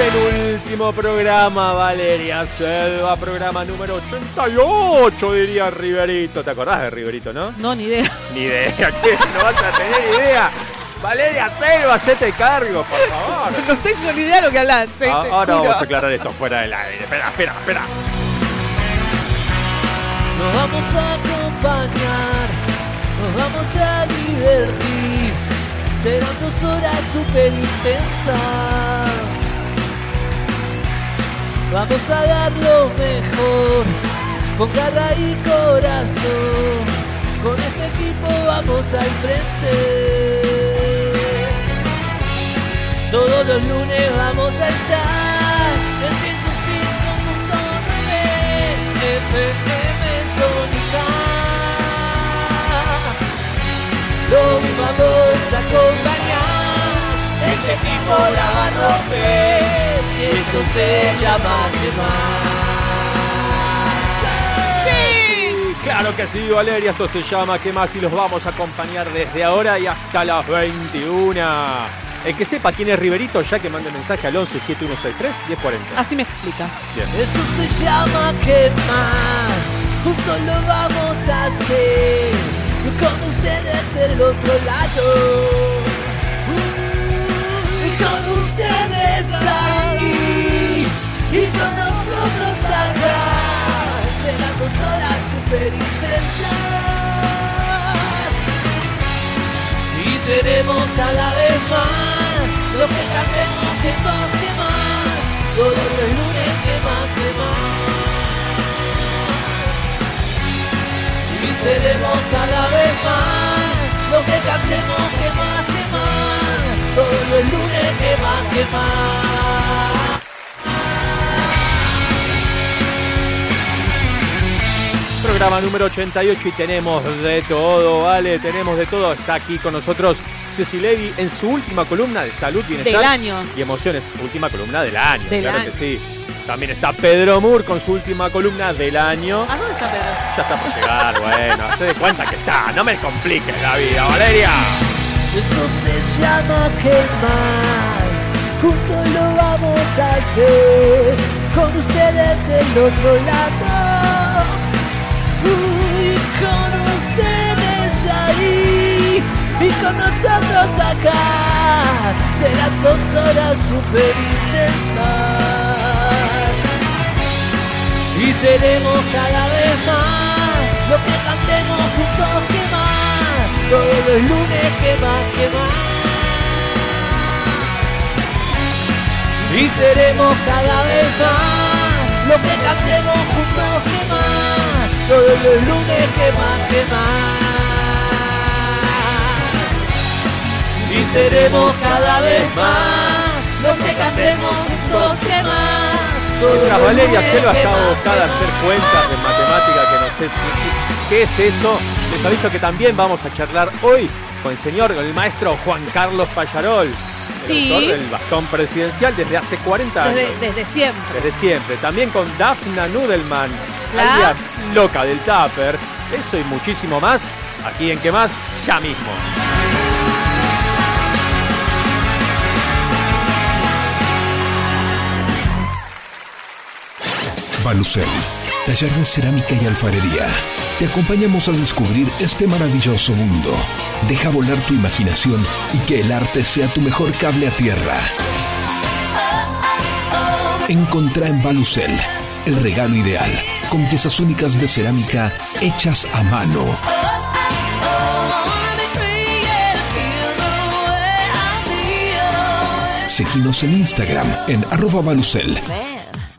El último programa, Valeria Selva, programa número 88, diría Riverito. ¿Te acordás de Riverito, no? No, ni idea. Ni idea, ¿qué? No vas a tener idea. Valeria Selva, hacete cargo, por favor. No tengo ni idea de lo que hablas. sí, Ah, Ahora juro. vamos a aclarar esto fuera del aire. Espera, espera, espera. Nos vamos a acompañar, nos vamos a divertir. Serán dos horas súper intensas. Vamos a dar lo mejor, con garra y corazón. Con este equipo vamos al frente. Todos los lunes vamos a estar en 105.9 FM Sónica. Los vamos a acompañar. Este equipo la va a romper. Y esto se llama quemar. Sí, claro que sí, Valeria. Esto se llama ¿Qué más? Y los vamos a acompañar desde ahora y hasta las 21. El que sepa quién es Riverito, ya que mande mensaje al 11 7163 1040. Así me explica. Bien. Esto se llama quemar, juntos lo vamos a hacer, con ustedes del otro lado. Con ustedes ahí, y con nosotros acá, serán dos horas super intensas. Y seremos cada vez más lo que cantemos que más, que más. Todos los lunes que más, que más. Y seremos cada vez más lo que cantemos que más, lunes que. Programa número 88 y tenemos de todo, ¿vale? Tenemos de todo. Está aquí con nosotros Ceci Levy en su última columna de salud, bienestar Del año. y emociones. Última columna del año, Del claro año. que sí. También está Pedro Moore con su última columna del año. ¿A dónde está Pedro? Ya está por llegar, bueno, se de cuenta que está. No me compliques la vida, Valeria. Esto se llama quemar. Juntos lo vamos a hacer. Con ustedes del otro lado. Y con ustedes ahí. Y con nosotros acá. Serán dos horas super intensas. Y seremos cada vez más lo que cantemos que Todos los lunes que más, que más. Y seremos cada vez más lo que cantemos juntos que más. Todos los lunes que más, que más. Y seremos cada vez más lo que cantemos juntos que más. Mientras Valeria Selva está abocada a hacer cuentas de matemática que no sé qué es eso, les aviso que también vamos a charlar hoy con el señor, con el maestro Juan Carlos Payarol, el Sí. autor del bastón presidencial desde hace 40 años. Desde, desde siempre. Desde siempre. También con Dafna Nudelman, La- alias loca del Tupper. Eso y muchísimo más. Aquí en qué más, ya mismo. Balucel, taller de cerámica y alfarería. Te acompañamos a descubrir este maravilloso mundo. Deja volar tu imaginación y que el arte sea tu mejor cable a tierra. Encontrá en Balucel el regalo ideal, con piezas únicas de cerámica hechas a mano. Seguinos en Instagram en arroba balucel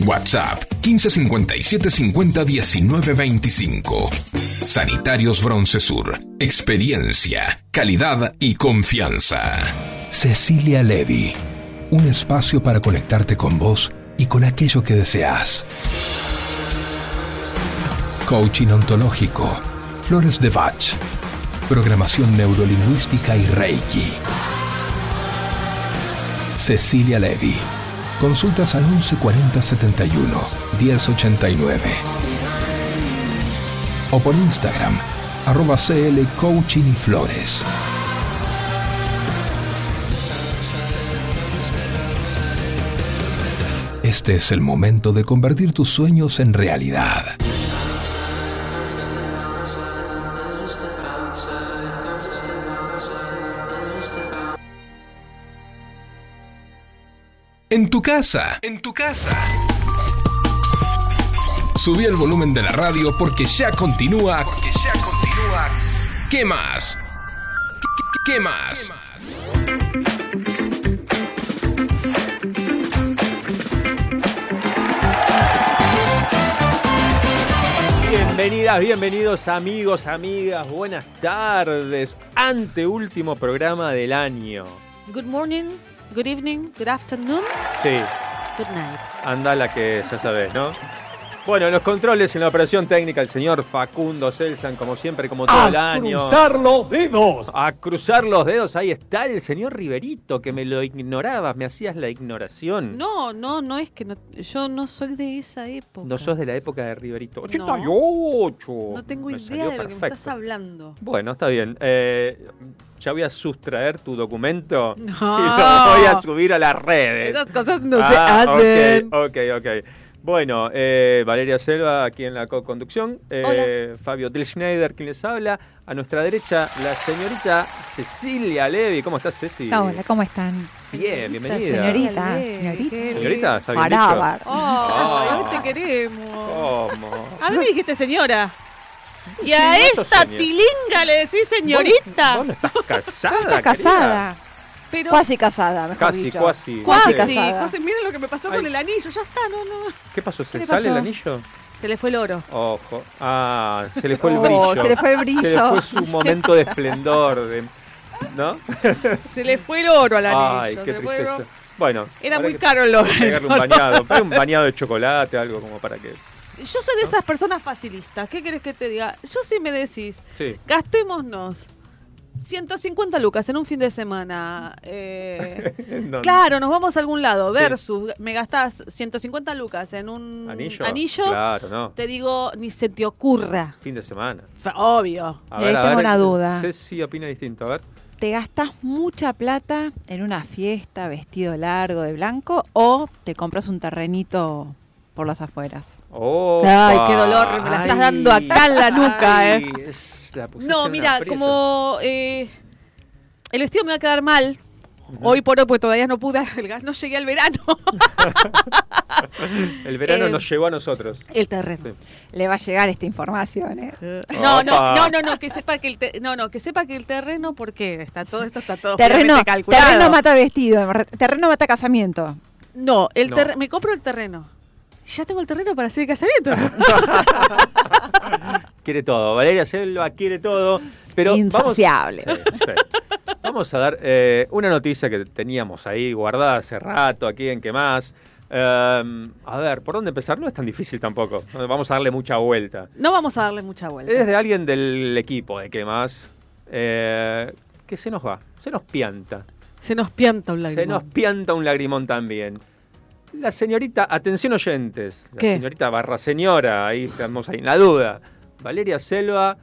WhatsApp 1557 50 19 25. Sanitarios Broncesur. Experiencia, calidad y confianza. Cecilia Levy. Un espacio para conectarte con vos y con aquello que deseas. Coaching ontológico. Flores de Bach. Programación neurolingüística y Reiki. Cecilia Levy. Consultas al 114071 1089. O por Instagram, arroba CL Coaching y Flores. Este es el momento de convertir tus sueños en realidad. En tu casa, en tu casa. Subí el volumen de la radio porque ya continúa. Porque ya continúa. ¿Qué más? ¿Qué, qué más? Bienvenidas, bienvenidos amigos, amigas, buenas tardes. Anteúltimo programa del año. Good morning, good evening, good afternoon, Sí, good night. anda la que ya sabes, ¿no? Bueno, en los controles, en la operación técnica, el señor Facundo Celsan, como siempre, como todo el año. los dedos! A cruzar los dedos, ahí está el señor Riverito, que me lo ignorabas, me hacías la ignoración. No, no, no es que no- yo no soy de esa época. No sos de la época de Riverito. No. 88. No tengo Me idea de lo que me estás hablando. Bueno, está bien. Eh, ya voy a sustraer tu documento No. y lo voy a subir a las redes. Esas cosas no se Ah, hacen. Ok, ok, ok. Bueno, eh, Valeria Selva aquí en la co-conducción. Eh, Fabio Schneider quien les habla. A nuestra derecha, la señorita Cecilia Levi. ¿Cómo estás, Ceci? Hola, ¿cómo están? Bien, bienvenida. Señorita, señorita. Señorita, ¿está bien dicho? Oh, Ah. te queremos. ¿Cómo? A mí me dijiste señora. Y a no esta tilinga le decís señorita. ¿Vos, vos no estás casada? Estás querida? Pero Cuasi casada, mejor Casi, dicho. cuasi. Cuasi, casada. José, miren lo que me pasó Ay. con el anillo. Ya está, no, no. ¿Qué pasó? ¿Se ¿Qué le sale el anillo? Se le fue el oro. Ojo. Ah, se le fue el Oh, brillo. se le fue el brillo. Se le fue su momento de esplendor. de- ¿No? Se le fue el oro al anillo. Ay, qué se fue el tristeza. oro. Bueno. Era muy caro el oro. Pegarle un bañado. Pero un bañado de chocolate, algo como para que. Yo soy de esas personas facilistas. ¿Qué querés que te diga? Yo sí me decís, Sí. gastémonos 150 lucas en un fin de semana. eh, No, claro, nos vamos a algún lado. Sí. Versus, me gastás 150 lucas en un ¿Anillo? Claro, no. Te digo, ni se te ocurra. Fin de semana. Obvio. A ahí tengo una duda. Ceci opina distinto. A ver. ¿Te gastas mucha plata en una fiesta, vestido largo de blanco, o te compras un terrenito por las afueras? Oh, Ay, qué dolor, me la estás dando acá en la nuca, eh. No, mira, como eh, el vestido me va a quedar mal. Hoy por hoy, pues todavía no pude, el gas no llegué al verano. El verano Eh, nos llegó a nosotros. el terreno. Sí. Le va a llegar esta información, ¿eh? No, no, no, no, no, que sepa que el te- no, no, que sepa que el terreno, porque está todo esto está todo Terreno, calculado. terreno mata vestido, terreno mata casamiento. No, el No. me compro el terreno. Ya tengo el terreno para hacer el casamiento. Quiere todo. Valeria Selva quiere todo. Pero vamos, Insaciable. Sí, sí. Vamos a dar eh, una noticia que teníamos ahí guardada hace rato aquí en qué más. Eh, a ver, ¿por dónde empezar? No es tan difícil tampoco. Vamos a darle mucha vuelta. No vamos a darle mucha vuelta. Es de alguien del equipo de qué más. eh, que se nos va, se nos pianta. Se nos pianta un Se lágrima. nos pianta un lagrimón también. La señorita, atención oyentes, la ¿Qué? señorita barra señora, ahí estamos ahí en la duda. Valeria Selva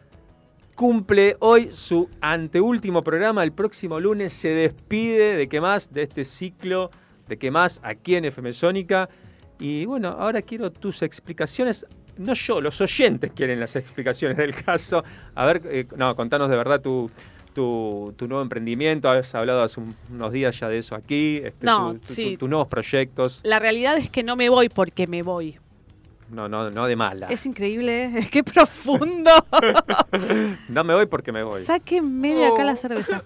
cumple hoy su anteúltimo programa. El próximo lunes se despide de qué más, de este ciclo de qué más aquí en FM Sónica. Y bueno, ahora quiero tus explicaciones. No yo, los oyentes quieren las explicaciones del caso. A ver, eh, no, contanos de verdad tu, tu, nuevo emprendimiento. Has hablado hace unos días ya de eso aquí. Este, no, sí. tus nuevos proyectos. La realidad es que no me voy porque me voy. No, no, no de mala. Es increíble, es que profundo. no me voy porque me voy. Saque media acá la cerveza.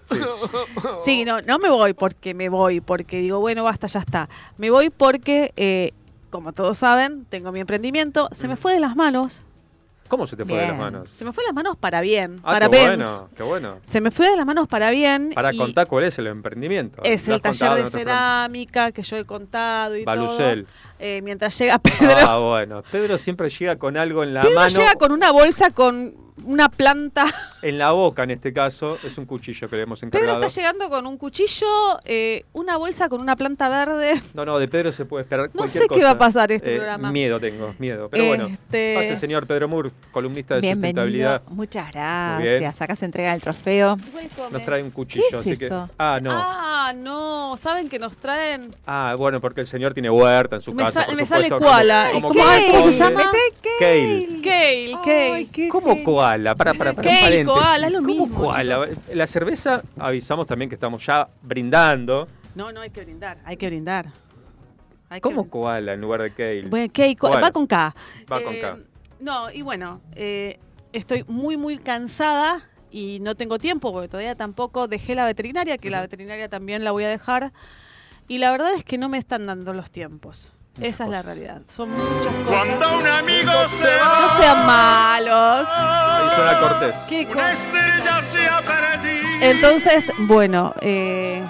Sí. no, no me voy porque me voy, porque digo, bueno, basta, ya está. Me voy porque, eh, como todos saben, tengo mi emprendimiento, se me fue de las manos. ¿Cómo se te fue de las manos? Se me fue de las manos para bien. Ah, para qué bueno, qué bueno. Se me fue de las manos para bien. Para contar cuál es el emprendimiento. Es el taller de cerámica que yo he contado y Balucel. todo. Eh, mientras llega Pedro. Ah, bueno. Pedro siempre llega con algo en la Pedro mano. llega con una bolsa con una planta. En la boca, en este caso, es un cuchillo que le hemos encargado. Pedro está llegando con un cuchillo, eh, una bolsa con una planta verde. No, no, de Pedro se puede esperar No sé qué va a pasar este eh, programa. Miedo tengo, miedo. Pero bueno, este, pase señor Pedro Mur, columnista de Bienvenido. sustentabilidad. Muchas gracias. Acá se entrega el trofeo. Nos trae un cuchillo. ¿Qué es eso? Ah, no. Ah, no. ¿Saben que nos traen? Ah, bueno, porque el señor tiene huerta en su casa. Me sale koala. ¿Cómo, se llama? Kale. Kale, Kale. ¿Cómo koala? Para, para, para. Kale, koala, es lo ¿Cómo mismo. koala? La cerveza, avisamos también que estamos ya brindando. No, no hay que brindar, hay que brindar. Hay ¿Cómo que... koala en lugar de kale? Bueno, kale, va con K. Va con K. Eh, no, y bueno, eh, estoy muy, muy cansada y no tengo tiempo porque todavía tampoco dejé la veterinaria, que la veterinaria también la voy a dejar. Y la verdad es que no me están dando los tiempos. Esa es la realidad. Son muchas cosas. Cuando un amigo se va. No sean malos. Ahí suena Cortés. ¿Qué Una estrella se ha perdido. Entonces, bueno, eh,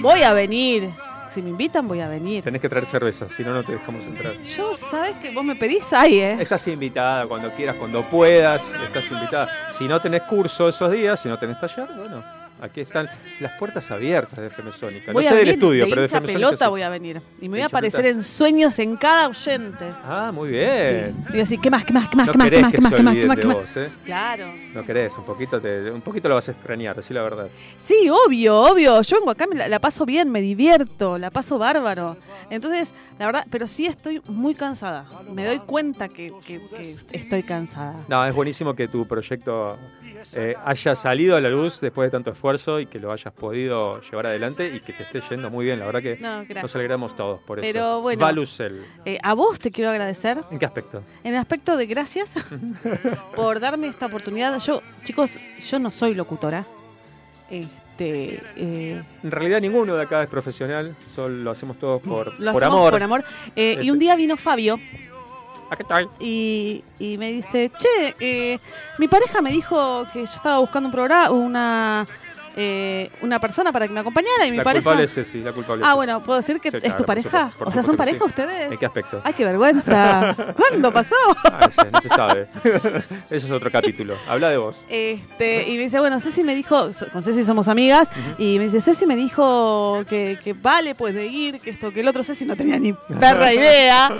voy a venir. Si me invitan, voy a venir. Tenés que traer cerveza, si no, no te dejamos entrar. Yo, ¿sabes que vos me pedís ahí, eh? Estás invitada cuando quieras, cuando puedas. Estás invitada. Si no tenés curso esos días, si no tenés taller, bueno, Aquí están las puertas abiertas de FM Sónica. Voy no sé del estudio, de pero de FM pelota voy a venir. Y me voy a aparecer en sueños en cada oyente. Ah, muy bien. Sí. Y voy a decir, ¿qué más, qué más, qué más, no qué más, qué más, qué más, qué más, qué más, qué más? Vos, ¿eh? Claro. No querés, un poquito, te, un poquito lo vas a extrañar, decir la verdad. Sí, obvio, obvio. Yo vengo acá, la, la paso bien, me divierto, la paso bárbaro. Entonces, la verdad, pero sí estoy muy cansada. Me doy cuenta que, que, que estoy cansada. No, es buenísimo que tu proyecto eh, haya salido a la luz después de tanto esfuerzo y que lo hayas podido llevar adelante y que te esté yendo muy bien. La verdad que no, nos alegramos todos por Pero eso. Bueno, Valucel. Eh, a vos te quiero agradecer. ¿En qué aspecto? En el aspecto de gracias por darme esta oportunidad. Yo, chicos, yo no soy locutora. Este, eh, en realidad ninguno de acá es profesional, solo lo hacemos todos por, lo por hacemos amor. Por amor. Eh, y un día vino Fabio. ¿A qué tal? Y, y me dice, che, eh, mi pareja me dijo que yo estaba buscando un programa, una eh, una persona para que me acompañara y mi la pareja. Culpable es Ceci, la culpable ah, bueno, ¿puedo decir que Sí, es claro, tu por pareja? supuesto, por o sea, ¿son pareja sí. ustedes? ¿En qué aspecto? Ay, qué vergüenza. ¿Cuándo pasó? Ah, ese, no se sabe. Eso es otro capítulo. Habla de vos. Este, y me dice, bueno, Ceci me dijo, con Ceci somos amigas, y me dice, Ceci me dijo que, que vale, pues de ir, que esto, que el otro, Ceci no tenía ni perra idea.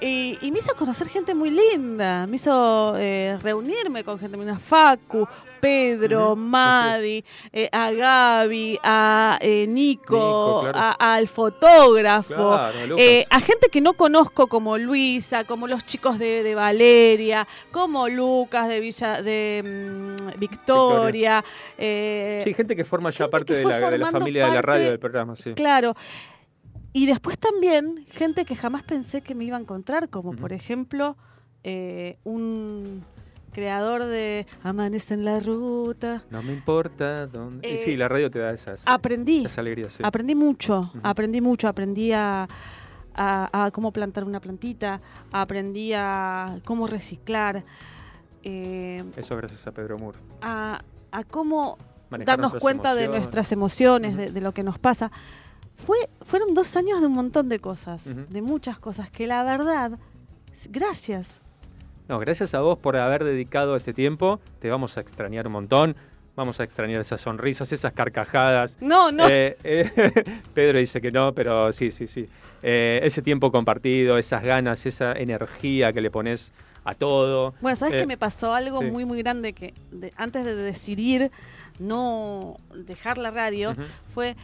Y, y me hizo conocer gente muy linda, me hizo eh, reunirme con gente, una Facu, Pedro, Madi, eh, a Gaby, a eh, Nico, Nico, claro. a- al fotógrafo, Claro, eh, a gente que no conozco como Luisa, como los chicos de, de Valeria, como Lucas de Villa de mm, Victoria. eh, Sí, gente que forma ya gente parte de la, de la formando familia de la radio del programa, sí. Claro. Y después también gente que jamás pensé que me iba a encontrar, como por ejemplo eh, un creador de Amanece en la ruta. No me importa dónde. y Eh, sí, la radio te da esas, Aprendí, esas alegrías, sí. aprendí mucho, aprendí mucho, aprendí a, a- a cómo plantar una plantita, aprendí a cómo reciclar, eh, Eso gracias a Pedro Moore. a, a cómo Manejar darnos cuenta de nuestras emociones, de, de lo que nos pasa. Fue, fueron dos años de un montón de cosas, de muchas cosas, que la verdad, gracias. No, gracias a vos por haber dedicado este tiempo. Te vamos a extrañar un montón. Vamos a extrañar esas sonrisas, esas carcajadas. No, no, Eh, eh, Pedro dice que no, pero sí, sí, sí. Eh, ese tiempo compartido, esas ganas, esa energía que le pones a todo. Bueno, ¿sabes que me pasó algo muy, muy grande que antes de decidir no dejar la radio, fue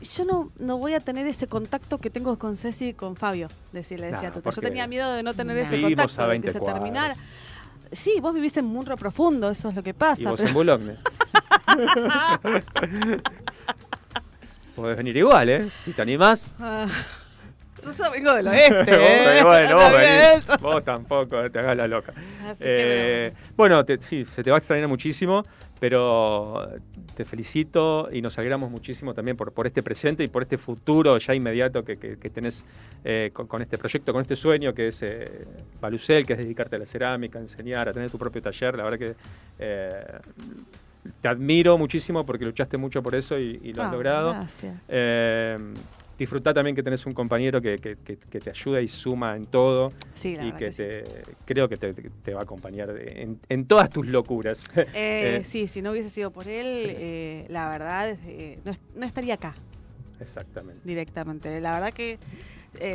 yo no, no voy a tener ese contacto que tengo con Ceci y con Fabio, decirle, decía Yo tenía miedo de no tener ese contacto, de que se terminara. Sí, vos vivís en Munro Profundo, eso es lo que pasa. Y vos en Boulogne. Podés venir igual, ¿eh? Si te animás. Yo vengo del oeste. ¿eh? bueno, vos, vos, tampoco, te hagas la loca. Eh, bueno, sí, se te va a extrañar muchísimo, pero te felicito y nos alegramos muchísimo también por, por este presente y por este futuro ya inmediato que, que, tenés eh, con, este proyecto, con este sueño que es eh, que es dedicarte a la cerámica, a enseñar, a tener tu propio taller. La verdad que eh, te admiro muchísimo porque luchaste mucho por eso y, lo has ah, logrado. Gracias. Eh, disfrutá también que tenés un compañero que, que, te ayuda y suma en todo y que, te, creo que te, va a acompañar en, todas tus locuras. Eh, eh, sí, si no hubiese sido por él, eh, la verdad, no, estaría acá. Exactamente. Directamente. La verdad que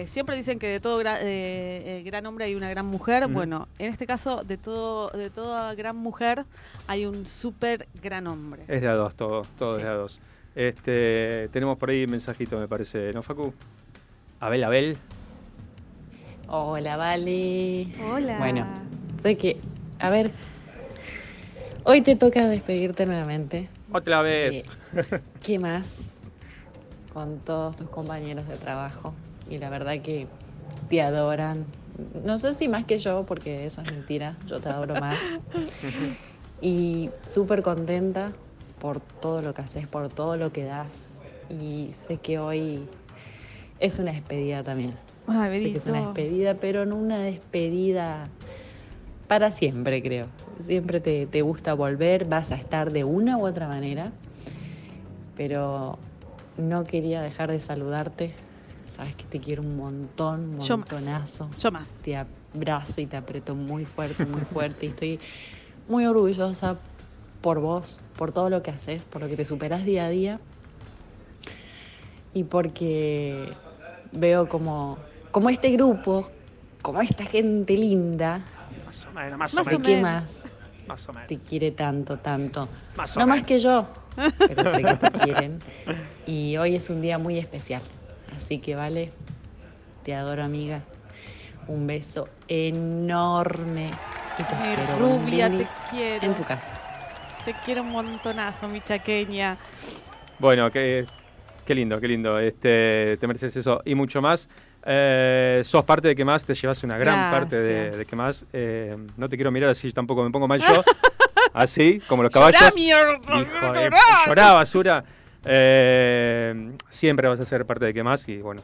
siempre dicen que de todo gran hombre hay una gran mujer. Bueno, en este caso, de todo de toda gran mujer hay un súper gran hombre. Es de a dos, todo, todo es de a dos. Este, tenemos por ahí un mensajito, me parece, ¿no, Facu? Abel, Abel. Hola, Vale. Hola. Bueno, sé que, a ver, hoy te toca despedirte nuevamente. Otra vez. ¿Qué más? Con todos tus compañeros de trabajo. Y la verdad que te adoran. No sé si más que yo, porque eso es mentira. Yo te adoro más. y súper contenta por todo lo que haces, por todo lo que das. Y sé que hoy es una despedida también. sé que es una despedida, pero no una despedida para siempre, creo. Siempre te, te, gusta volver, vas a estar de una u otra manera, pero no quería dejar de saludarte. Sabes que te quiero un montón, un montonazo. Yo más. Te abrazo y te aprieto muy fuerte, muy fuerte. y estoy muy orgullosa por vos, por todo lo que haces, por lo que te superas día a día y porque veo como, como este grupo, como esta gente linda, más o menos, más, o menos. ¿Qué más? Más o menos. Te quiere tanto, tanto. no más que yo, pero sé que te quieren. Y hoy es un día muy especial. Así que vale, te adoro amiga. Un beso enorme y te espero rubia, te quiero. en tu casa. Te quiero un montonazo, mi chaqueña. Bueno, qué, qué lindo, qué lindo. Este, te mereces eso y mucho más. Eh, sos parte de que más, te llevas una gran parte de, de que más. Eh, no te quiero mirar así, tampoco me pongo mal yo. así, como los caballos. Llorá, basura. Eh, siempre vas a ser parte de que más y bueno,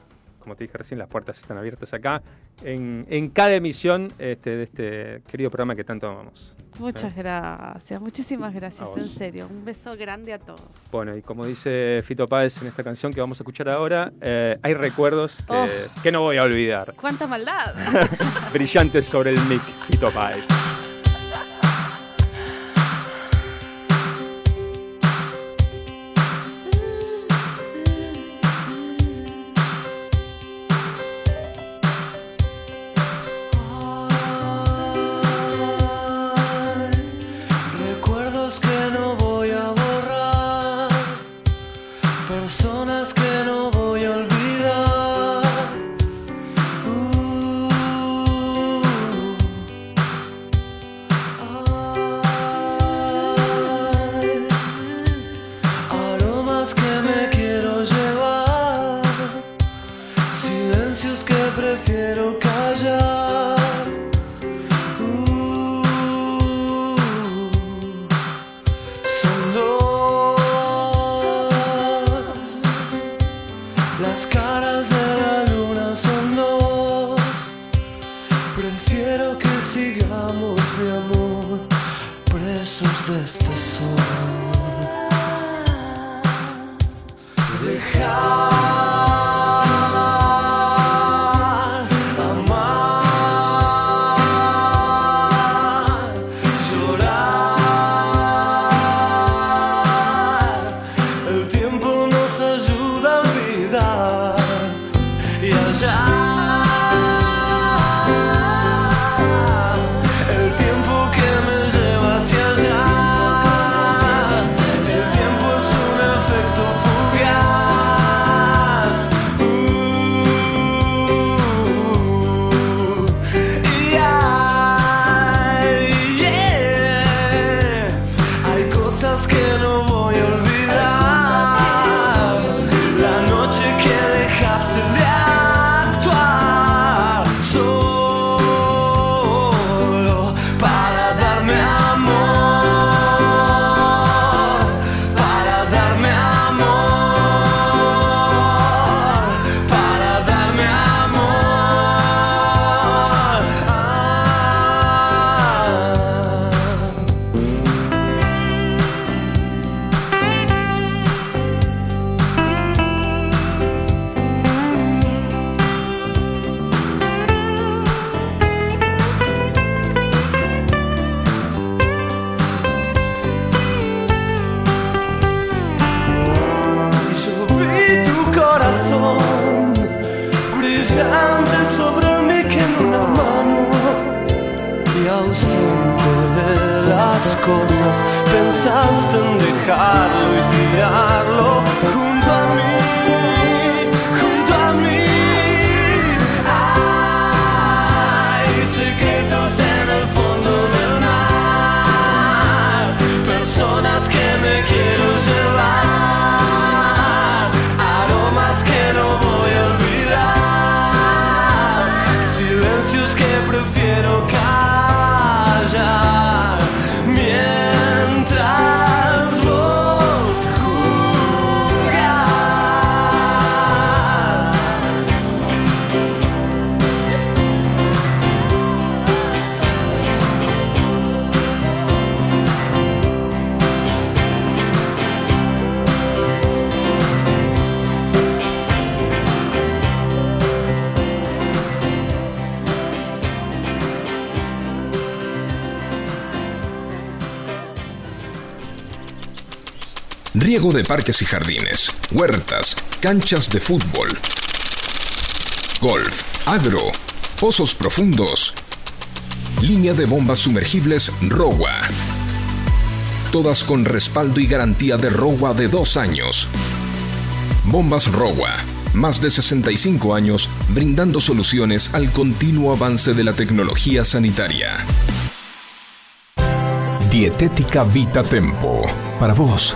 como te dije recién, las puertas están abiertas acá en, en cada emisión este, de este querido programa que tanto amamos. Muchas ¿Eh? gracias, muchísimas gracias, en serio. Un beso grande a todos. Bueno, y como dice Fito Páez en esta canción que vamos a escuchar ahora, eh, hay recuerdos que, oh. que, no voy a olvidar. ¡Cuánta maldad! Brillantes sobre el mic, Fito Páez. Riego de parques y jardines, huertas, canchas de fútbol, golf, agro, pozos profundos, línea de bombas sumergibles ROWA. Todas con respaldo y garantía de ROWA de dos años. Bombas ROWA, más de 65 años brindando soluciones al continuo avance de la tecnología sanitaria. Dietética Vita Tempo. Para vos,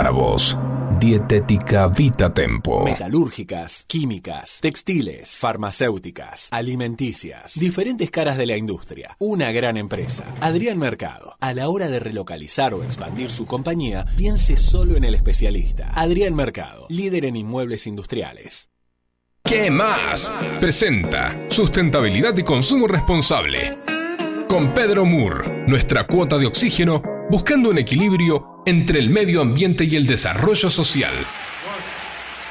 Para vos, Dietética Vita Tempo. Metalúrgicas, químicas, textiles, farmacéuticas, alimenticias, diferentes caras de la industria. Una gran empresa. Adrián Mercado. A la hora de relocalizar o expandir su compañía, piense solo en el especialista. Adrián Mercado, líder en inmuebles industriales. ¿Qué más? Presenta Sustentabilidad y Consumo Responsable. Con Pedro Moore, nuestra cuota de oxígeno, buscando un equilibrio entre el medio ambiente y el desarrollo social.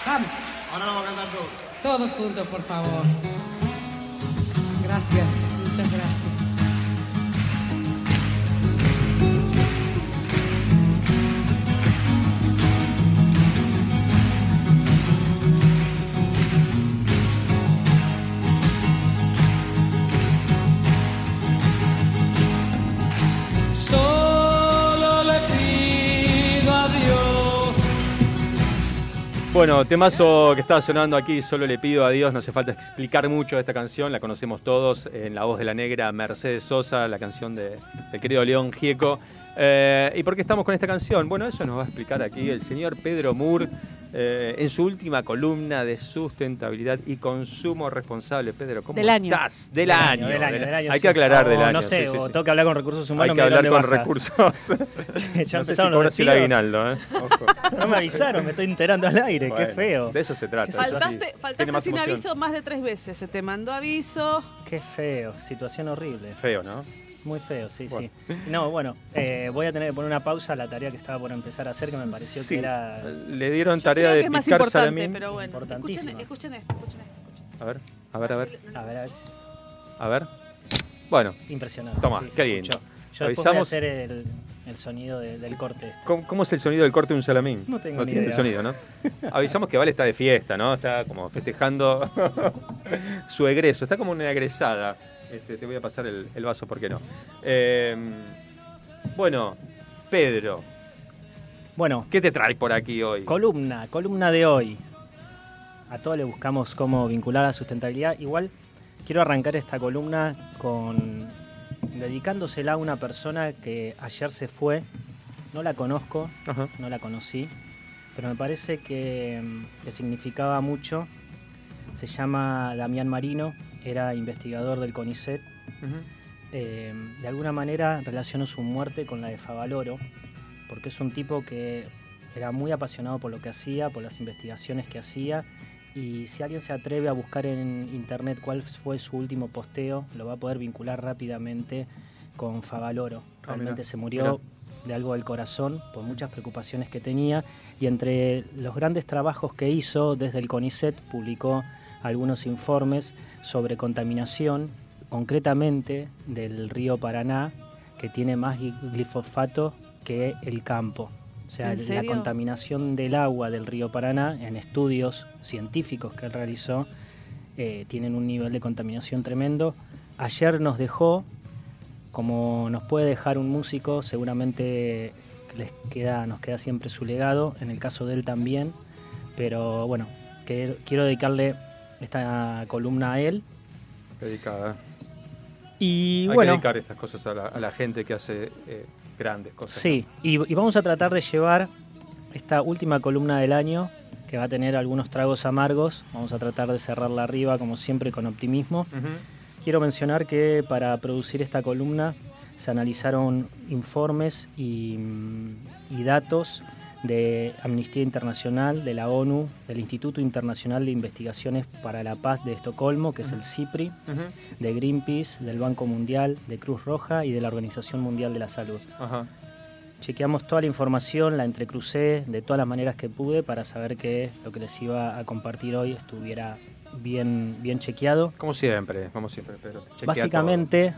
Vamos. Ahora vamos a cantar todos. Todos juntos, por favor. Gracias, muchas gracias. Bueno, temazo que estaba sonando aquí, solo le pido a Dios, no hace falta explicar mucho esta canción, la conocemos todos en la voz de la negra Mercedes Sosa, la canción de, del querido León Gieco. Eh, ¿Y por qué estamos con esta canción? Bueno, eso nos va a explicar aquí el señor Pedro Moore eh, en su última columna de sustentabilidad y consumo responsable. Pedro, ¿cómo Del año. estás? Del, año. del año, del año, Hay que aclarar O del año. No sé, sí, sí, o sí. tengo que hablar con recursos humanos. Hay que hablar con baja. recursos. ya no sé si los el aguinaldo, ¿eh? Ojo. No me avisaron, me estoy enterando al aire, qué feo. De eso se trata. Faltaste, sin emoción. aviso más de tres veces. Se te mandó aviso. Qué feo, situación horrible. Feo, ¿no? Muy feo, sí, Bueno. sí. No, bueno, eh, voy a tener que poner una pausa a la tarea que estaba por empezar a hacer, que me pareció Sí, que era... Le dieron Yo tarea creo de picar salamín. pero bueno. Escuchen, escuchen esto, escuchen esto. escuchen. A ver, a ver, a ver, A ver, a ver. a ver. Bueno, Impresionante. Toma, sí, qué lindo. escuchó. Yo después voy a Avisamos- hacer el, el sonido de- del corte. este. ¿cómo, cómo es el sonido del corte de un salamín? No tengo ni tiene idea. sonido, ¿no? Avisamos que Vale está de fiesta, ¿no? Está como festejando su egreso. Está como una egresada. Este, te voy a pasar el, el vaso, ¿por qué no? Eh, bueno, Pedro, Bueno, ¿qué te trae por aquí hoy? Columna, columna de hoy. A todos le buscamos cómo vincular la sustentabilidad. Igual quiero arrancar esta columna con dedicándosela a una persona que ayer se fue. No la conozco, Ajá. no la conocí, pero me parece que, que significaba mucho. Se llama Damián Marino, era investigador del CONICET. Ujú. Eh, de alguna manera relaciono su muerte con la de Favaloro, porque es un tipo que era muy apasionado por lo que hacía, por las investigaciones que hacía y si alguien se atreve a buscar en internet cuál fue su último posteo, lo va a poder vincular rápidamente con Favaloro. Ah, Realmente se murió de algo del corazón por muchas preocupaciones que tenía y entre los grandes trabajos que hizo desde el CONICET publicó algunos informes sobre contaminación, concretamente del río Paraná, que tiene más glifosato que el campo. O sea, la contaminación del agua del río Paraná, en estudios científicos que él realizó, eh, tienen un nivel de contaminación tremendo. Ayer nos dejó, como nos puede dejar un músico, seguramente les queda, nos queda siempre su legado, en el caso de él también, pero bueno, que, quiero dedicarle esta columna a él. Dedicada. Y Hay bueno, que dedicar estas cosas a la, gente que hace eh, grandes cosas. Sí, y, vamos a tratar de llevar esta última columna del año, que va a tener algunos tragos amargos. Vamos a tratar de cerrarla arriba, como siempre, con optimismo. Quiero mencionar que para producir esta columna se analizaron informes y, y datos de Amnistía Internacional, de la ONU, del Instituto Internacional de Investigaciones para la Paz de Estocolmo, que es el CIPRI, de Greenpeace, del Banco Mundial, de Cruz Roja y de la Organización Mundial de la Salud. Chequeamos toda la información, la entrecrucé de todas las maneras que pude para saber que lo que les iba a compartir hoy estuviera bien, bien chequeado. Como siempre, como siempre, pero Básicamente,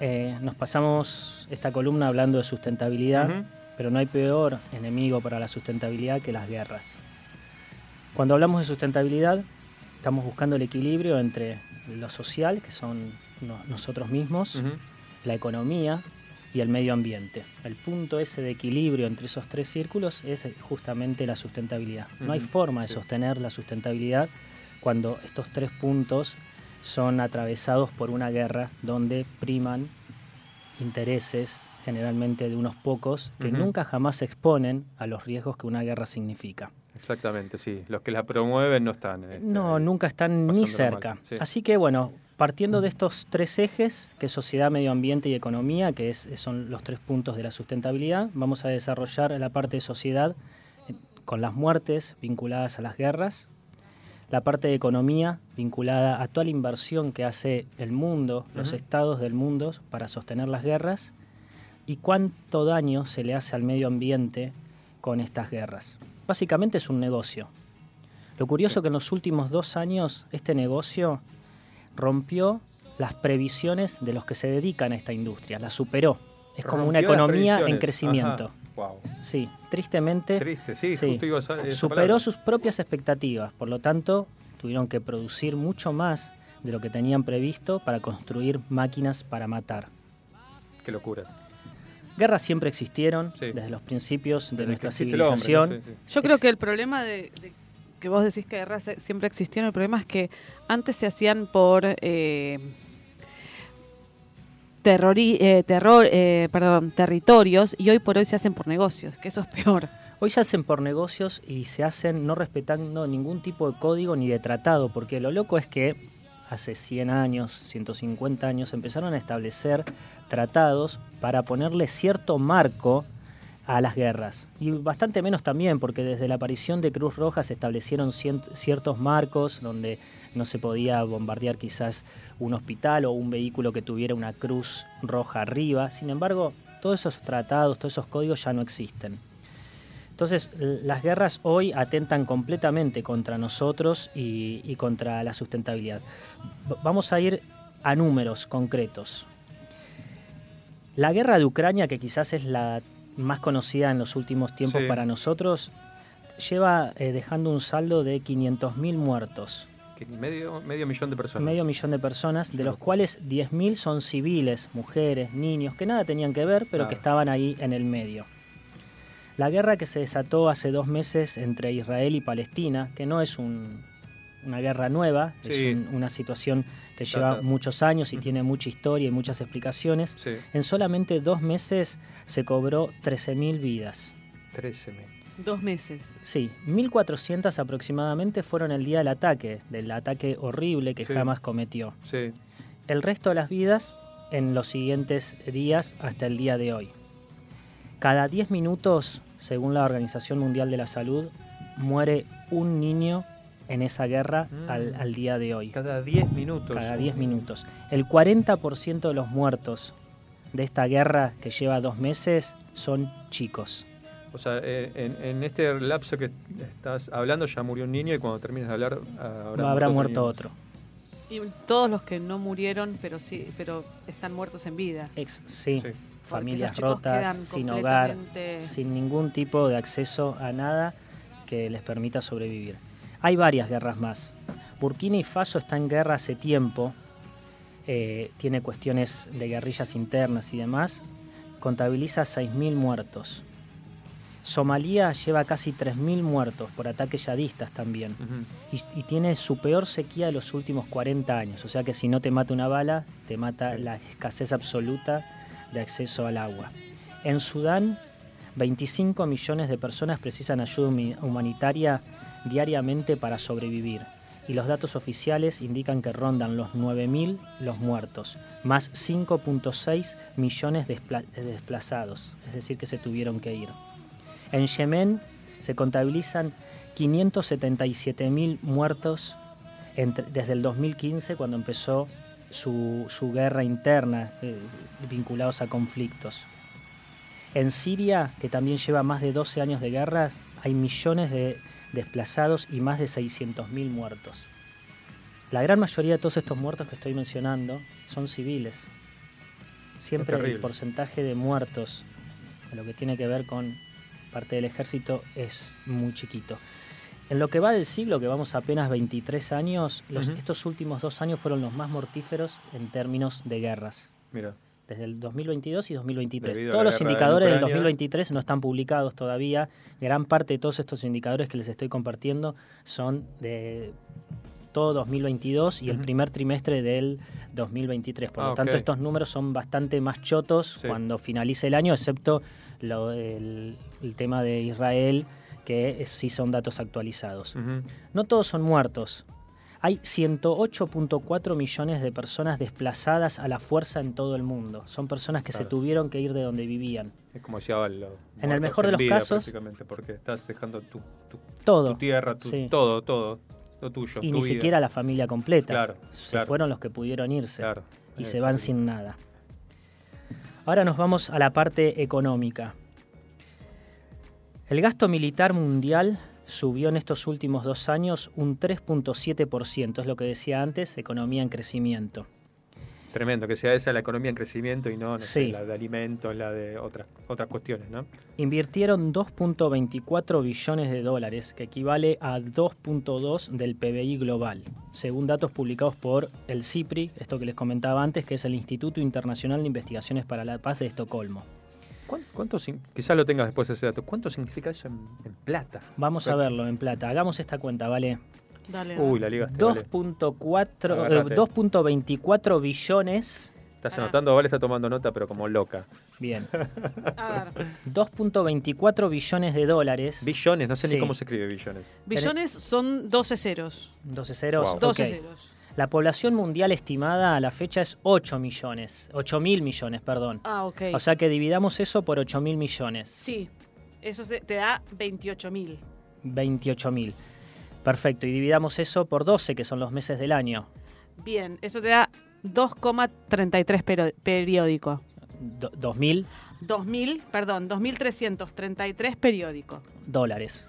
eh, nos pasamos esta columna hablando de sustentabilidad pero no hay peor enemigo para la sustentabilidad que las guerras. Cuando hablamos de sustentabilidad, estamos buscando el equilibrio entre lo social, que son nosotros mismos, la economía y el medio ambiente. El punto ese de equilibrio entre esos tres círculos es justamente la sustentabilidad. No hay forma de sostener la sustentabilidad cuando estos tres puntos son atravesados por una guerra donde priman intereses generalmente de unos pocos, que nunca jamás se exponen a los riesgos que una guerra significa. Exactamente, sí. Los que la promueven no están. Este, no, nunca están ni cerca. Así que bueno, partiendo de estos tres ejes, que es sociedad, medio ambiente y economía, que es, son los tres puntos de la sustentabilidad, vamos a desarrollar la parte de sociedad eh, con las muertes vinculadas a las guerras, la parte de economía vinculada a toda la inversión que hace el mundo, los estados del mundo para sostener las guerras, y cuánto daño se le hace al medio ambiente con estas guerras. Básicamente es un negocio. Lo curioso es que en los últimos dos años este negocio rompió las previsiones de los que se dedican a esta industria, la superó. Es como una economía en crecimiento. Sí, tristemente. Triste, sí, superó sus propias expectativas, por lo tanto, tuvieron que producir mucho más de lo que tenían previsto para construir máquinas para matar. Qué locura. Guerras siempre existieron desde los principios de nuestra civilización. Yo creo que el problema de, que vos decís que guerras siempre existieron, el problema es que antes se hacían por eh, eh, terror, eh, perdón, territorios y hoy por hoy se hacen por negocios, que eso es peor. Hoy se hacen por negocios y se hacen no respetando ningún tipo de código ni de tratado, porque lo loco es que hace 100 años, 150 años, empezaron a establecer tratados para ponerle cierto marco a las guerras. Y bastante menos también, porque desde la aparición de Cruz Roja se establecieron ciertos marcos donde no se podía bombardear quizás un hospital o un vehículo que tuviera una cruz roja arriba. Sin embargo, todos esos tratados, todos esos códigos ya no existen. Entonces, las guerras hoy atentan completamente contra nosotros y, contra la sustentabilidad. vamos a ir a números concretos. La guerra de Ucrania, que quizás es la más conocida en los últimos tiempos para nosotros, lleva eh, dejando un saldo de 500.000 muertos. Medio, medio millón de personas. Medio millón de personas, de los cuales 10.000 son civiles, mujeres, niños, que nada tenían que ver, pero que estaban ahí en el medio. La guerra que se desató hace dos meses entre Israel y Palestina, que no es una guerra nueva, es una situación que lleva muchos años y tiene mucha historia y muchas explicaciones, en solamente dos meses se cobró 13.000 vidas. 13.000. Dos meses. Sí, 1.400 aproximadamente fueron el día del ataque, del ataque horrible que jamás cometió. Sí. El resto de las vidas en los siguientes días hasta el día de hoy. Cada 10 minutos según la Organización Mundial de la Salud, muere un niño en esa guerra Mm. al, al día de hoy. Cada 10 minutos. Cada 10 minutos. El 40% de los muertos de esta guerra que lleva dos meses son chicos. O sea, eh, en, en este lapso que estás hablando ya murió un niño y cuando termines de hablar habrá, No habrá muerto otro. Y todos los que no murieron, pero sí, pero están muertos en vida. Ex, sí, familias rotas, sin hogar, sin ningún tipo de acceso a nada que les permita sobrevivir. Hay varias guerras más. Burkina Faso está en guerra hace tiempo, eh, tiene cuestiones de guerrillas internas y demás, contabiliza 6.000 muertos. Somalia lleva casi 3.000 muertos por ataques yadistas también. y, y tiene su peor sequía de los últimos 40 años. O sea que si no te mata una bala, te mata la escasez absoluta de acceso al agua. En Sudán, 25 millones de personas precisan ayuda humanitaria diariamente para sobrevivir. Y los datos oficiales indican que rondan los 9.000 los muertos, más 5.6 millones de despla- de desplazados, es decir, que se tuvieron que ir. En Yemen se contabilizan 577.000 muertos desde el 2015, cuando empezó su, su guerra interna eh, vinculados a conflictos. En Siria, que también lleva más de 12 años de guerras, hay millones de desplazados y más de 600.000 muertos. La gran mayoría de todos estos muertos que estoy mencionando son civiles. Siempre el porcentaje de muertos, lo que tiene que ver con parte del ejército, es muy chiquito. En lo que va del siglo, que vamos a apenas 23 años, los- estos últimos dos años fueron los más mortíferos en términos de guerras. Mira. Desde el 2022 y 2023. Debido Todos los indicadores del Ucrania. 2023 no están publicados todavía. Gran parte de todos estos indicadores que les estoy compartiendo son de todo 2022 y el Ujú. primer trimestre del 2023. Por Ah, lo tanto, ok. estos números son bastante más chotos Sí. cuando finalice el año, excepto lo- el, el tema de Israel, que es- sí son datos actualizados. No todos son muertos. Hay 108.4 millones de personas desplazadas a la fuerza en todo el mundo. Son personas que se tuvieron que ir de donde vivían. Es como decía Val, lo- En el mejor de los casos- prácticamente, porque estás dejando tu, tu- Todo. tu tierra, tu- Sí. todo, todo, lo tuyo. Y tu ni vida. siquiera la familia completa. Claro, Se claro. fueron los que pudieron irse. Claro. Y Eh, se van sin nada. Ahora nos vamos a la parte económica. El gasto militar mundial subió en estos últimos dos años un 3.7%, es lo que decía antes, economía en crecimiento. Tremendo, que sea esa la economía en crecimiento y no, no sé, Sí. la de alimentos, la de otras, otras cuestiones, ¿no? Invirtieron 2.24 billones de dólares, que equivale a 2.2 del PBI global, según datos publicados por el CIPRI, esto que les comentaba antes, que es el Instituto Internacional de Investigaciones para la Paz de Estocolmo. ¿Cuán- ¿Cuánto, quizás lo tengas después ese dato, ¿cuánto significa eso en, en plata? Vamos a verlo en plata. Hagamos esta cuenta, ¿vale? Dale. Uy, la ligaste, vale. 2.4, eh. 2.24 billones. Estás anotando, Vale está tomando nota, pero como loca. Bien. A ver. 2.24 billones de dólares. Billones, no sé Sí. ni cómo se escribe billones. Billones son 12 ceros. 12 ceros. Wow. ok. 12 ceros. La población mundial estimada a la fecha es 8 millones. 8 mil millones, perdón. Ah, ok. O sea que dividamos eso por 8 mil millones. Sí, eso se- te da 28 mil. 28 mil. Perfecto. Y dividamos eso por 12, que son los meses del año. Bien, eso te da 2,33 pero- periódico. Do- 2.000 2000, perdón, 2.333 periódico. dólares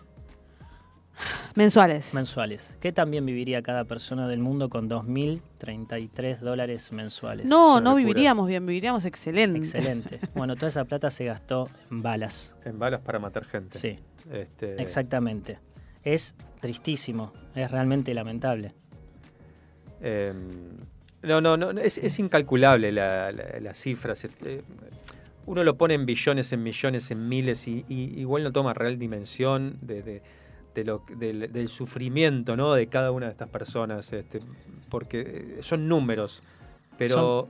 Mensuales. mensuales. ¿Qué también viviría cada persona del mundo con 2.033 dólares mensuales? No, no locura. viviríamos bien, viviríamos excelente. Excelente. Bueno, toda esa plata se gastó en balas. En balas para matar gente. Sí, Este, exactamente. Es tristísimo, es realmente lamentable. eh, no, no, no, es, es incalculable la, la- las cifras. este, uno lo pone en billones, en millones, en miles y, y igual no toma real dimensión de, de- de lo, del, del sufrimiento ¿no? de cada una de estas personas, este, porque eh, son números, pero,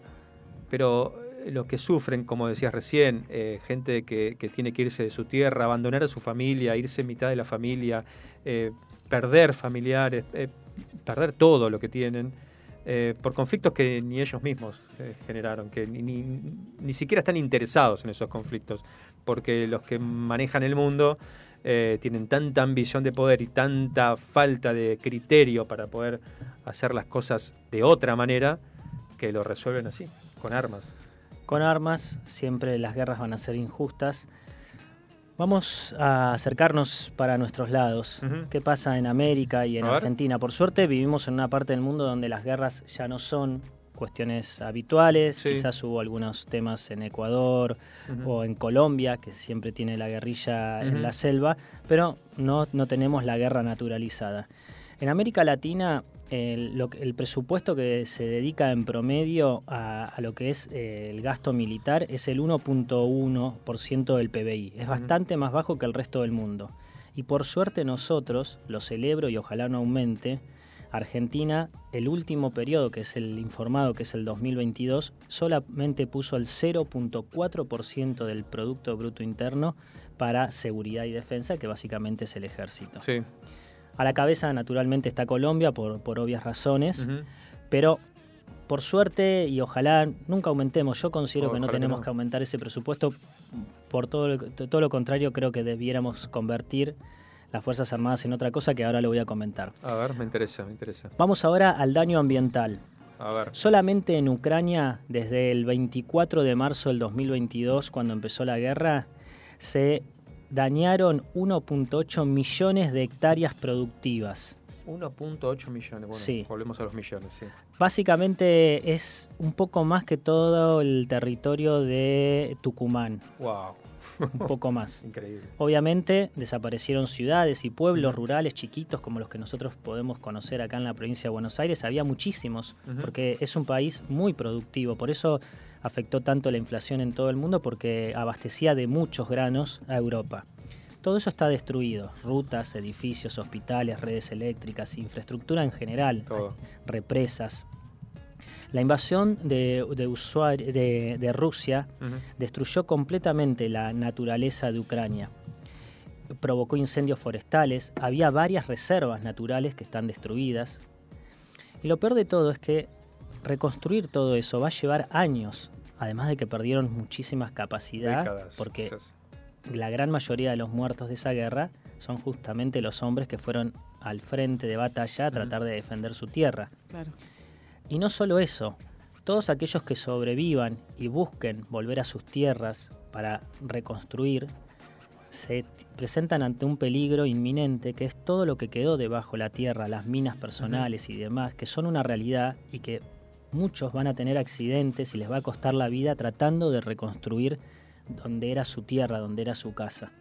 pero eh, los que sufren, como decías recién, eh, gente que, que tiene que irse de su tierra, abandonar a su familia, irse en mitad de la familia, eh, perder familiares, eh, perder todo lo que tienen, por conflictos que ni ellos mismos generaron, que ni, ni- ni siquiera están interesados en esos conflictos, porque los que manejan el mundo eh, tienen tanta ambición de poder y tanta falta de criterio para poder hacer las cosas de otra manera que lo resuelven así, con armas. Con armas, siempre las guerras van a ser injustas. Vamos a acercarnos para nuestros lados. ¿Qué pasa en América y en Argentina? Por suerte vivimos en una parte del mundo donde las guerras ya no son cuestiones habituales. Quizás hubo algunos temas en Ecuador o en Colombia, que siempre tiene la guerrilla en la selva, pero no, no tenemos la guerra naturalizada. En América Latina, el, presupuesto que se dedica en promedio a, lo que es eh, el gasto militar es el 1.1% del PBI. Es bastante más bajo que el resto del mundo. Y por suerte nosotros, lo celebro y ojalá no aumente, Argentina, el último periodo, que es el informado, que es el 2022, solamente puso el 0.4% del Producto Bruto Interno para seguridad y defensa, que básicamente es el ejército. Sí. A la cabeza, naturalmente, está Colombia, por, por obvias razones, pero por suerte y ojalá nunca aumentemos. Yo considero que no tenemos que, aumentar ese presupuesto. Por todo, todo lo contrario, creo que debiéramos convertir las Fuerzas Armadas en otra cosa que ahora le voy a comentar. A ver, me interesa, me interesa. Vamos ahora al daño ambiental. A ver. Solamente en Ucrania, desde el 24 de marzo del 2022, cuando empezó la guerra, se dañaron 1.8 millones de hectáreas productivas. 1.8 millones, bueno, sí. volvemos a los millones, sí. Básicamente es un poco más que todo el territorio de Tucumán. Wow un poco más. Increíble. Obviamente desaparecieron ciudades y pueblos rurales chiquitos como los que nosotros podemos conocer acá en la provincia de Buenos Aires. Había muchísimos, porque es un país muy productivo. Por eso afectó tanto la inflación en todo el mundo, porque abastecía de muchos granos a Europa. Todo eso está destruido. Rutas, edificios, hospitales, redes eléctricas, infraestructura en general, represas. La invasión de, de, Rusia destruyó completamente la naturaleza de Ucrania. Provocó incendios forestales, había varias reservas naturales que están destruidas. Y lo peor de todo es que reconstruir todo eso va a llevar años, además de que perdieron muchísimas capacidades, porque la gran mayoría de los muertos de esa guerra son justamente los hombres que fueron al frente de batalla a tratar de defender su tierra. Claro. Y no solo eso, todos aquellos que sobrevivan y busquen volver a sus tierras para reconstruir, se presentan ante un peligro inminente que es todo lo que quedó debajo de la tierra, las minas personales y demás, que son una realidad y que muchos van a tener accidentes y les va a costar la vida tratando de reconstruir donde era su tierra, donde era su casa.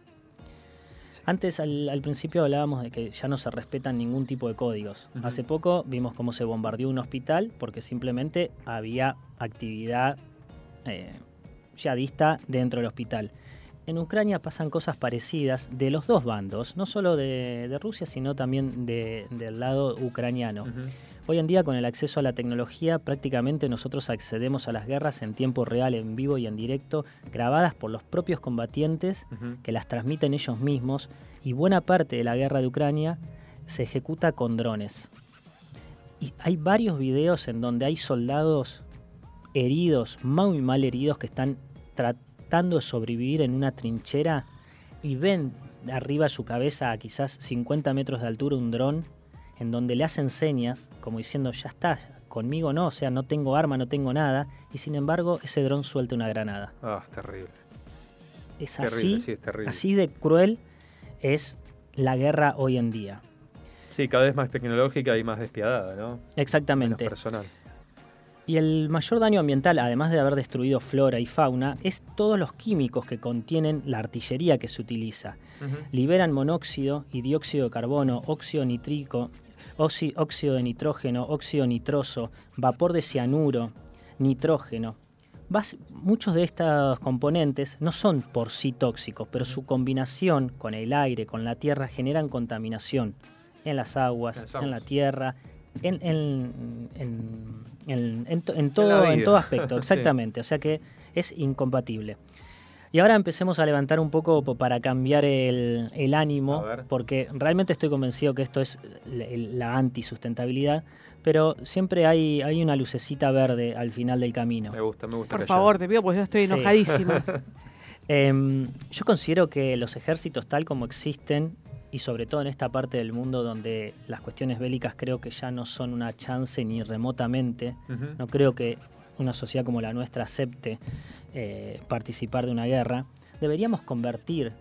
Antes, al, principio, hablábamos de que ya no se respetan ningún tipo de códigos. Hace poco vimos cómo se bombardeó un hospital porque simplemente había actividad eh, yadista dentro del hospital. En Ucrania pasan cosas parecidas de los dos bandos, no solo de, Rusia, sino también del lado ucraniano. Hoy en día con el acceso a la tecnología prácticamente nosotros accedemos a las guerras en tiempo real, en vivo y en directo, grabadas por los propios combatientes que las transmiten ellos mismos y buena parte de la guerra de Ucrania se ejecuta con drones. Y hay varios videos en donde hay soldados heridos, muy mal heridos, que están tratando de sobrevivir en una trinchera y ven arriba su cabeza a quizás 50 metros de altura un dron en donde le hacen señas, como diciendo, ya está, conmigo no, o sea, no tengo arma, no tengo nada, y sin embargo ese dron suelta una granada. Ah, terrible. Es así, así de cruel es la guerra hoy en día. Sí, cada vez más tecnológica y más despiadada, ¿no? Exactamente. personal. Y el mayor daño ambiental, además de haber destruido flora y fauna, es todos los químicos que contienen la artillería que se utiliza. Liberan monóxido y dióxido de carbono, óxido nítrico, óxido de nitrógeno, óxido nitroso, vapor de cianuro, nitrógeno. muchos de estos componentes no son por sí tóxicos, pero su combinación con el aire, con la tierra, generan contaminación en las aguas, en, la tierra, en, en, todo, en todo aspecto, exactamente. O sea que es incompatible. Y ahora empecemos a levantar un poco para cambiar el, ánimo, porque realmente estoy convencido que esto es la, antisustentabilidad, pero siempre hay, hay una lucecita verde al final del camino. Me gusta, me gusta. Por favor, te pido, porque yo estoy enojadísima. Em, yo considero que los ejércitos tal como existen, y sobre todo en esta parte del mundo donde las cuestiones bélicas creo que ya no son una chance ni remotamente, no creo que una sociedad como la nuestra acepte eh, participar de una guerra, deberíamos convertir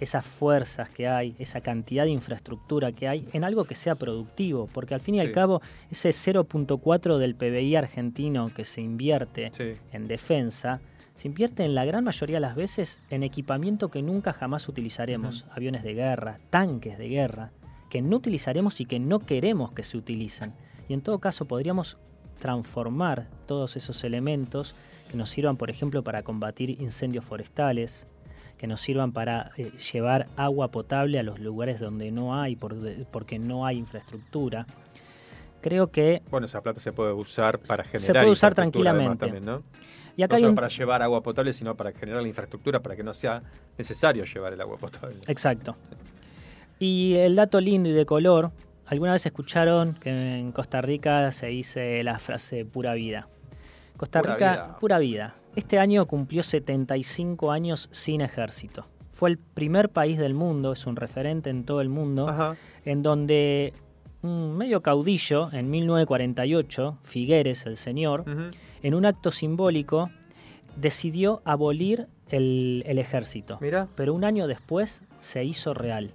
esas fuerzas que hay, esa cantidad de infraestructura que hay, en algo que sea productivo, porque al fin y al cabo ese 0.4 del PBI argentino que se invierte en defensa, se invierte en la gran mayoría de las veces en equipamiento que nunca jamás utilizaremos, aviones de guerra, tanques de guerra, que no utilizaremos y que no queremos que se utilicen. Y en todo caso podríamos transformar todos esos elementos que nos sirvan, por ejemplo, para combatir incendios forestales, que nos sirvan para eh, llevar agua potable a los lugares donde no hay, porque no hay infraestructura. Creo que... Bueno, esa plata se puede usar para generar... Se puede usar tranquilamente. También, ¿no? Y acá no solo para llevar agua potable, sino para generar la infraestructura para que no sea necesario llevar el agua potable. Exacto. Y el dato lindo y de color, ¿alguna vez escucharon que en Costa Rica se dice la frase pura vida? Costa Rica, pura vida. Este año cumplió 75 años sin ejército. Fue el primer país del mundo, es un referente en todo el mundo, en donde un medio caudillo, en 1948, Figueres, el señor, en un acto simbólico, decidió abolir el, ejército. Pero un año después se hizo real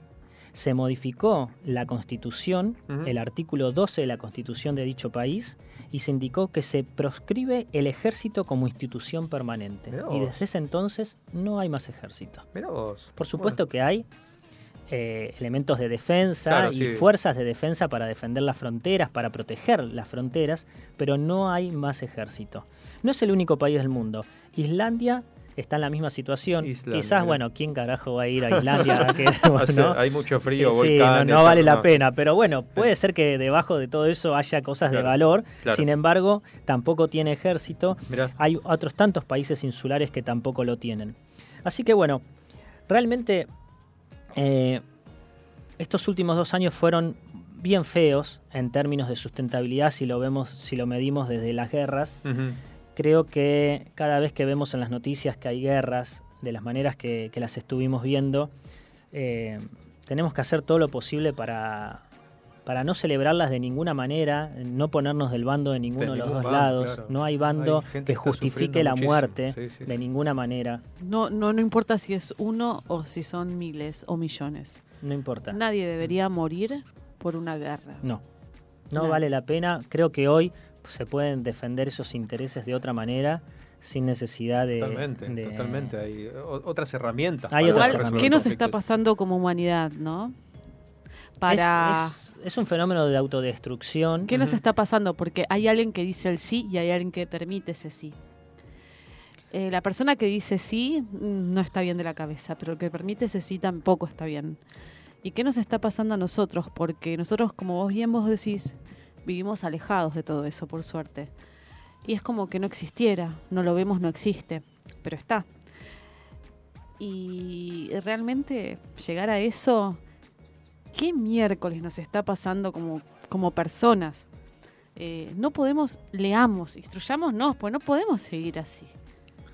se modificó la constitución, el artículo 12 de la constitución de dicho país, y se indicó que se proscribe el ejército como institución permanente. Y desde ese entonces no hay más ejército. Por supuesto que hay eh, elementos de defensa y fuerzas de defensa para defender las fronteras, para proteger las fronteras, pero no hay más ejército. No es el único país del mundo. Islandia está en la misma situación. Quizás, bueno, ¿quién carajo va a ir a Islandia? Hay mucho frío, sí, no, vale la pena. Pero bueno, puede ser que debajo de todo eso haya cosas de valor. Sin embargo, tampoco tiene ejército. Hay otros tantos países insulares que tampoco lo tienen. Así que bueno, realmente eh, estos últimos dos años fueron bien feos en términos de sustentabilidad si lo vemos, si lo medimos desde las guerras. Creo que cada vez que vemos en las noticias que hay guerras, de las maneras que, las estuvimos viendo, eh, tenemos que hacer todo lo posible para, para no celebrarlas de ninguna manera, no ponernos del bando de ninguno de, los dos lados. No hay bando que justifique la muerte de ninguna manera. No, no, no importa si es uno o si son miles o millones. No importa. Nadie debería morir por una guerra. No. No vale la pena. Creo que hoy se pueden defender esos intereses de otra manera sin necesidad de... Totalmente, totalmente. Hay otras herramientas. Hay otras herramientas. ¿Qué nos está pasando como humanidad, no? Para... Es, un fenómeno de autodestrucción. ¿Qué nos está pasando? Porque hay alguien que dice el sí y hay alguien que permite ese sí. Eh, la persona que dice sí mm, no está bien de la cabeza, pero el que permite ese sí tampoco está bien. ¿Y qué nos está pasando a nosotros? Porque nosotros, como vos bien vos decís, vivimos alejados de todo eso, por suerte. Y es como que no existiera, no lo vemos, no existe, pero está. Y realmente llegar a eso, ¿qué miércoles nos está pasando como, como personas? Eh, no podemos, leamos, instruyámonos, pues no podemos seguir así.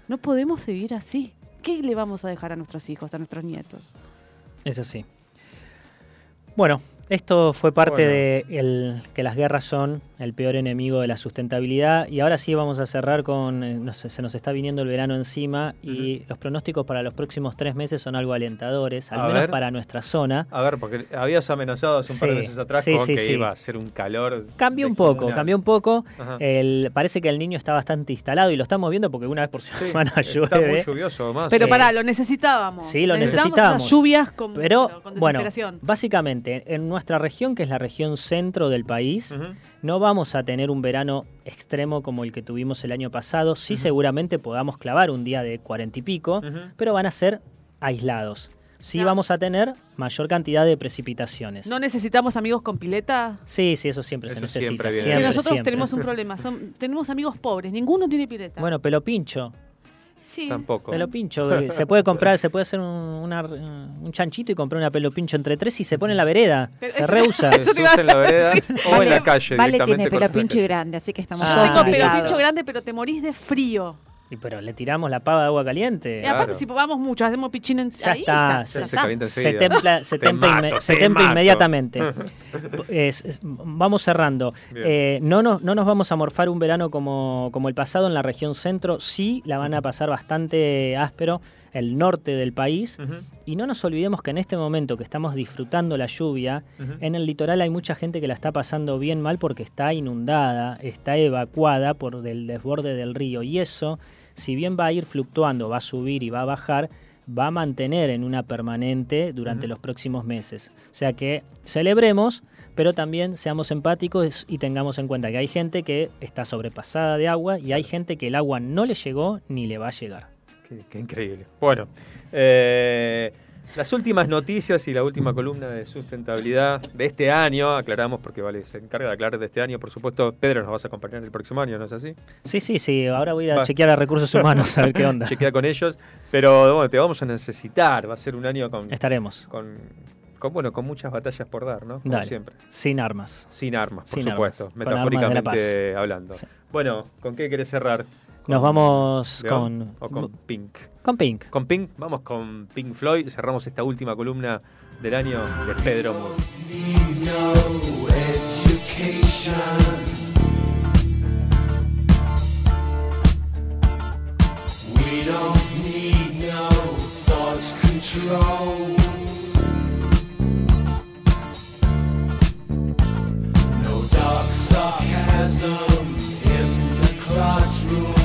No podemos seguir así. ¿Qué le vamos a dejar a nuestros hijos, a nuestros nietos? Es así. Bueno, esto fue parte de el, que las guerras son el peor enemigo de la sustentabilidad y ahora sí vamos a cerrar con, eh, se nos está viniendo el verano encima y los pronósticos para los próximos tres meses son algo alentadores, al menos para nuestra zona. A ver, porque habías amenazado hace un par de meses atrás con que iba a ser un calor. Cambió un poco, cambió un poco. El, parece que el niño está bastante instalado y lo estamos viendo porque una vez por semana llueve. Está muy lluvioso más. Pero pará, lo necesitábamos. Sí, lo necesitábamos. lluvias con, pero, bueno, básicamente en nuestra nuestra región, que es la región centro del país, no vamos a tener un verano extremo como el que tuvimos el año pasado. Sí, seguramente podamos clavar un día de cuarenta y pico, pero van a ser aislados. Sí vamos a tener mayor cantidad de precipitaciones. ¿No necesitamos amigos con pileta? Sí, sí, eso siempre se necesita. nosotros tenemos un problema. tenemos amigos pobres, ninguno tiene pileta. Bueno, pelo pincho. Sí. Tampoco. Pelo pincho. Eh, se puede comprar, se puede hacer un, un, chanchito y comprar una pelo pincho entre tres y se pone en la vereda. se reusa. Se usa en la vereda o en la calle. Vale tiene pelo pincho y grande, así que estamos Yo tengo pelo pincho grande, pero te morís de frío. Y pero le tiramos la pava de agua caliente. Y aparte, si vamos mucho, hacemos pichín en ya ahí está, está, ya se, está. se templa, se templa, inme- se templa inmediatamente. Es- es- vamos cerrando. Eh, no, nos, no nos vamos a morfar un verano como, como el pasado en la región centro. Sí, la van a pasar bastante áspero el norte del país. Y no nos olvidemos que en este momento que estamos disfrutando la lluvia, en el litoral hay mucha gente que la está pasando bien mal porque está inundada, está evacuada por el desborde del río. Y eso, si bien va a ir fluctuando, va a subir y va a bajar, va a mantener en una permanente durante los próximos meses. O sea que celebremos, pero también seamos empáticos y tengamos en cuenta que hay gente que está sobrepasada de agua y hay gente que el agua no le llegó ni le va a llegar. Qué, qué increíble. Bueno, eh, las últimas noticias y la última columna de sustentabilidad de este año, aclaramos porque vale, se encarga de aclarar de este año, por supuesto, Pedro nos vas a acompañar el próximo año, ¿no es así? Sí, sí, sí, ahora voy a Va. chequear a recursos humanos a ver qué onda. Chequea con ellos, pero bueno, te vamos a necesitar, va a ser un año con... Estaremos. Con, con, bueno, con muchas batallas por dar, ¿no? Como Dale. siempre. Sin armas. Sin armas, por Sin supuesto, armas, metafóricamente hablando. Bueno, ¿con qué querés cerrar? Nos ¿Con vamos León con- ¿O con Pink? Con Pink. Con Pink, vamos con Pink Floyd. Cerramos esta última columna del año de Pedro Moore. dark sarcasm in the classroom.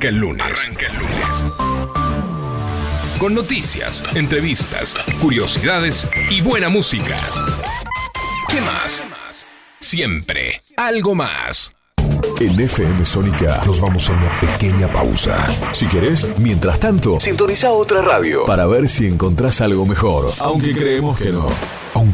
Arranca el lunes. Arranca el lunes. Con noticias, entrevistas, curiosidades y buena música. ¿Qué más? Siempre algo más. En FM Sónica nos vamos a una pequeña pausa. Si querés, mientras tanto, sintoniza otra radio para ver si encontrás algo mejor. Aunque creemos que no.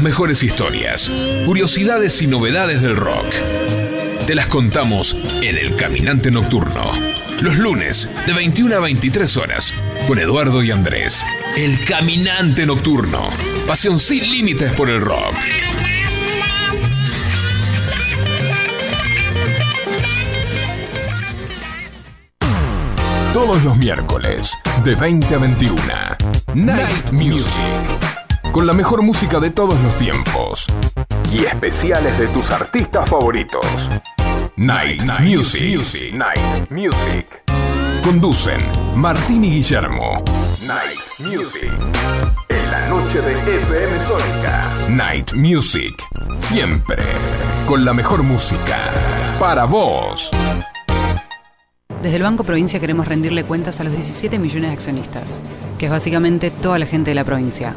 Las mejores historias, curiosidades y novedades del rock. Te las contamos en El Caminante Nocturno. Los lunes, de 21 a 23 horas, con Eduardo y Andrés. El Caminante Nocturno. Pasión sin límites por el rock. Todos los miércoles, de 20 a 21. Night Music. Con la mejor música de todos los tiempos. Y especiales de tus artistas favoritos. Night, Music. Night Music. Conducen Martín y Guillermo. Night Music. En la noche de FM Sónica. Night Music. Siempre. Con la mejor música. Para vos. Desde el Banco Provincia queremos rendirle cuentas a los 17 millones de accionistas, que es básicamente toda la gente de la provincia,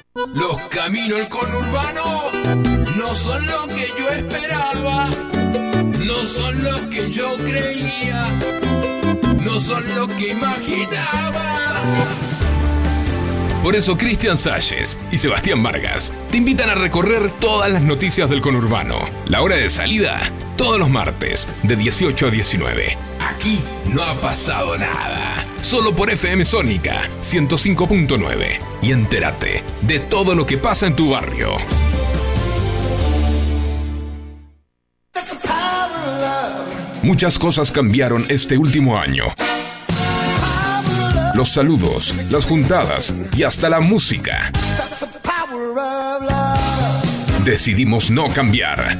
Los caminos del conurbano no son lo que yo esperaba, no son los que yo creía, no son lo que imaginaba. Por eso Cristian Salles y Sebastián Vargas te invitan a recorrer todas las noticias del conurbano. La hora de salida, todos los martes, de 18 a 19. Aquí no ha pasado nada. Solo por FM Sónica 105.9. Y entérate de todo lo que pasa en tu barrio. Muchas cosas cambiaron este último año. Los saludos, las juntadas y hasta la música. Decidimos no cambiar.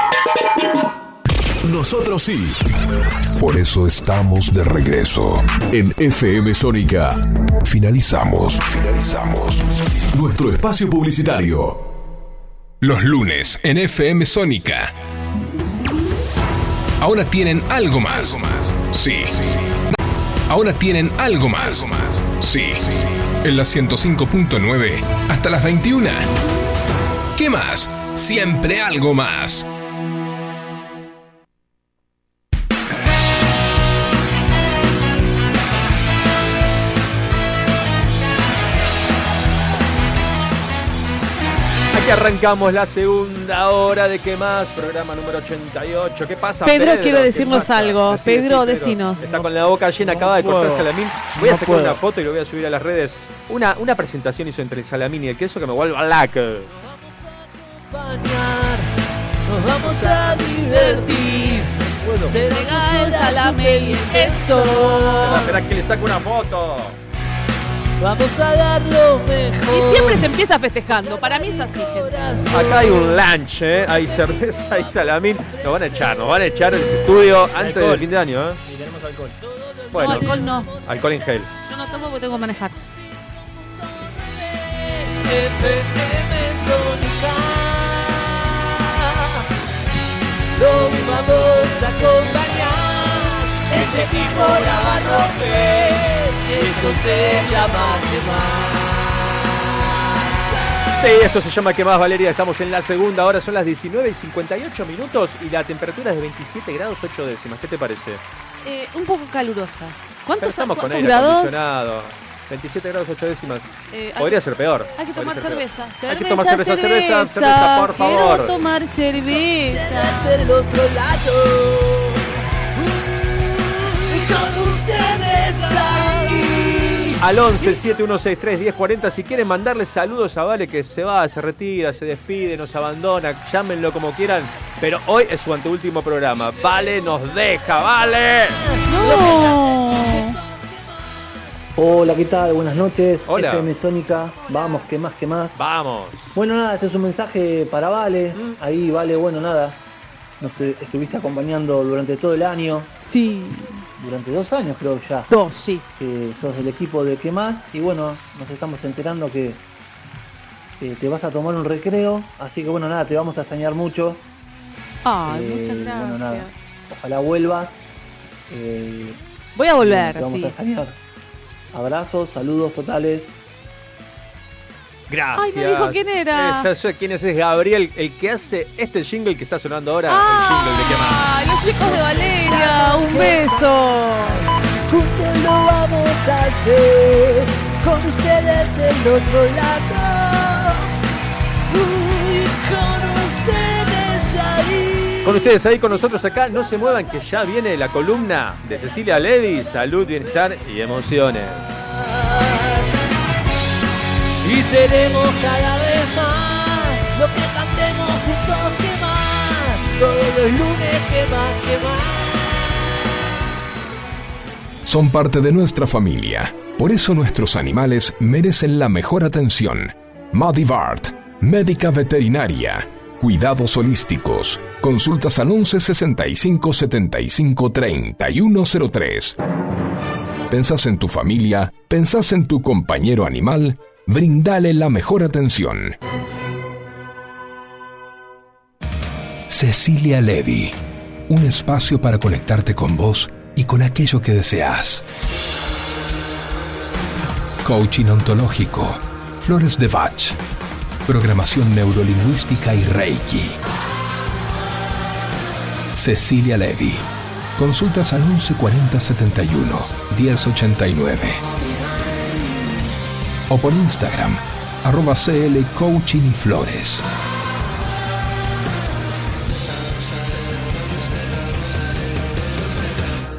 Nosotros sí. Por eso estamos de regreso. En FM Sónica. Finalizamos. Finalizamos. Nuestro espacio publicitario. Los lunes en FM Sónica. Ahora tienen algo más. Sí. Ahora tienen algo más. Sí. En la 105.9 hasta las 21. ¿Qué más? Siempre algo más. Arrancamos la segunda hora de ¿Qué más? Programa número 88. ¿Qué pasa, Pedro, Pedro? quiero ¿Qué decirnos algo. Decí, decí, Pedro, decinos. Está con la boca llena, acaba de cortar salamín. Voy a sacar puedo. una foto y lo voy a subir a las redes. Una, una presentación hizo entre el salamín y el queso que me vuelve a lac. Nos vamos a divertir. Llega el un salame y el queso. Espera, espera que le saco una foto. Vamos a dar lo mejor. Y siempre se empieza festejando. Para mí es así, gente. Acá hay un lunch, ¿eh? Hay cerveza, hay salamín. Nos van a echar, nos van a echar el estudio antes Alcohol. del fin de año, ¿eh? Y tenemos alcohol. Bueno, No, alcohol no. alcohol en gel. Yo no tomo porque tengo que manejar. FM Sónica. Los vamos a acompañar. Este equipo la va a romper. Esto se llama quemar. Sí, esto se llama ¿Qué más, Valeria? Estamos en la segunda hora, son las 19 y 58 minutos y la temperatura es de 27 grados 8 décimas. ¿Qué te parece? Eh, un poco calurosa. ¿Cuántos Pero estamos con aire grados? acondicionado. 27 grados 8 décimas. Eh, Podría que- ser peor. Hay que tomar cerveza. Hay que tomar cerveza, cerveza, cerveza, por Quiero favor. tomar cerveza. del otro lado. Con ustedes ahí. Al 11 7163 1040 si quieren mandarle saludos a Vale que se va, se retira, se despide, nos abandona, llámenlo como quieran, pero hoy es su anteúltimo programa. Vale nos deja, Vale. Hola, ¿qué tal? Buenas noches. Hola. FM Sónica. Vamos, que más, que más. Vamos. Bueno, nada, este es un mensaje para Vale. Mm. Ahí, Vale, bueno, nada. Nos te- estuviste acompañando durante todo el año. Sí. Durante dos años, creo ya. Dos, sí. Que sos del equipo de ¿Qué más? Y bueno, nos estamos enterando que eh, te vas a tomar un recreo. Así que bueno, nada, te vamos a extrañar mucho. Ay, Eh, muchas gracias. Bueno, nada. Ojalá vuelvas. Eh, Voy a volver, Te vamos sí. a extrañar. Abrazos, saludos totales. Gracias. Ay, me dijo quién era. Esa soy- quién es, es Gabriel, el que hace este jingle que está sonando ahora, Ah. el jingle de los chicos de Valeria, un beso. Juntos lo vamos a hacer. Con ustedes del otro lado. Uy, con ustedes ahí. Con ustedes ahí, con nosotros acá, no se muevan que ya viene la columna de Cecilia Levy, salud, bienestar y emociones. Y seremos cada vez más lo que cantemos juntos que más. Todos los lunes que más, que más. Son parte de nuestra familia. Por eso nuestros animales merecen la mejor atención. Madivart, médica veterinaria. Cuidados holísticos. Consultas al 11 65 75 3103. ¿Pensás en tu familia? ¿Pensás en tu compañero animal? Brindale la mejor atención. Cecilia Levy. Un espacio para conectarte con vos y con aquello que deseas. Coaching ontológico. Flores de Bach. Programación neurolingüística y Reiki. Cecilia Levy. Consultas al 1140 71 1089. O por Instagram, arroba CL Coaching y Flores.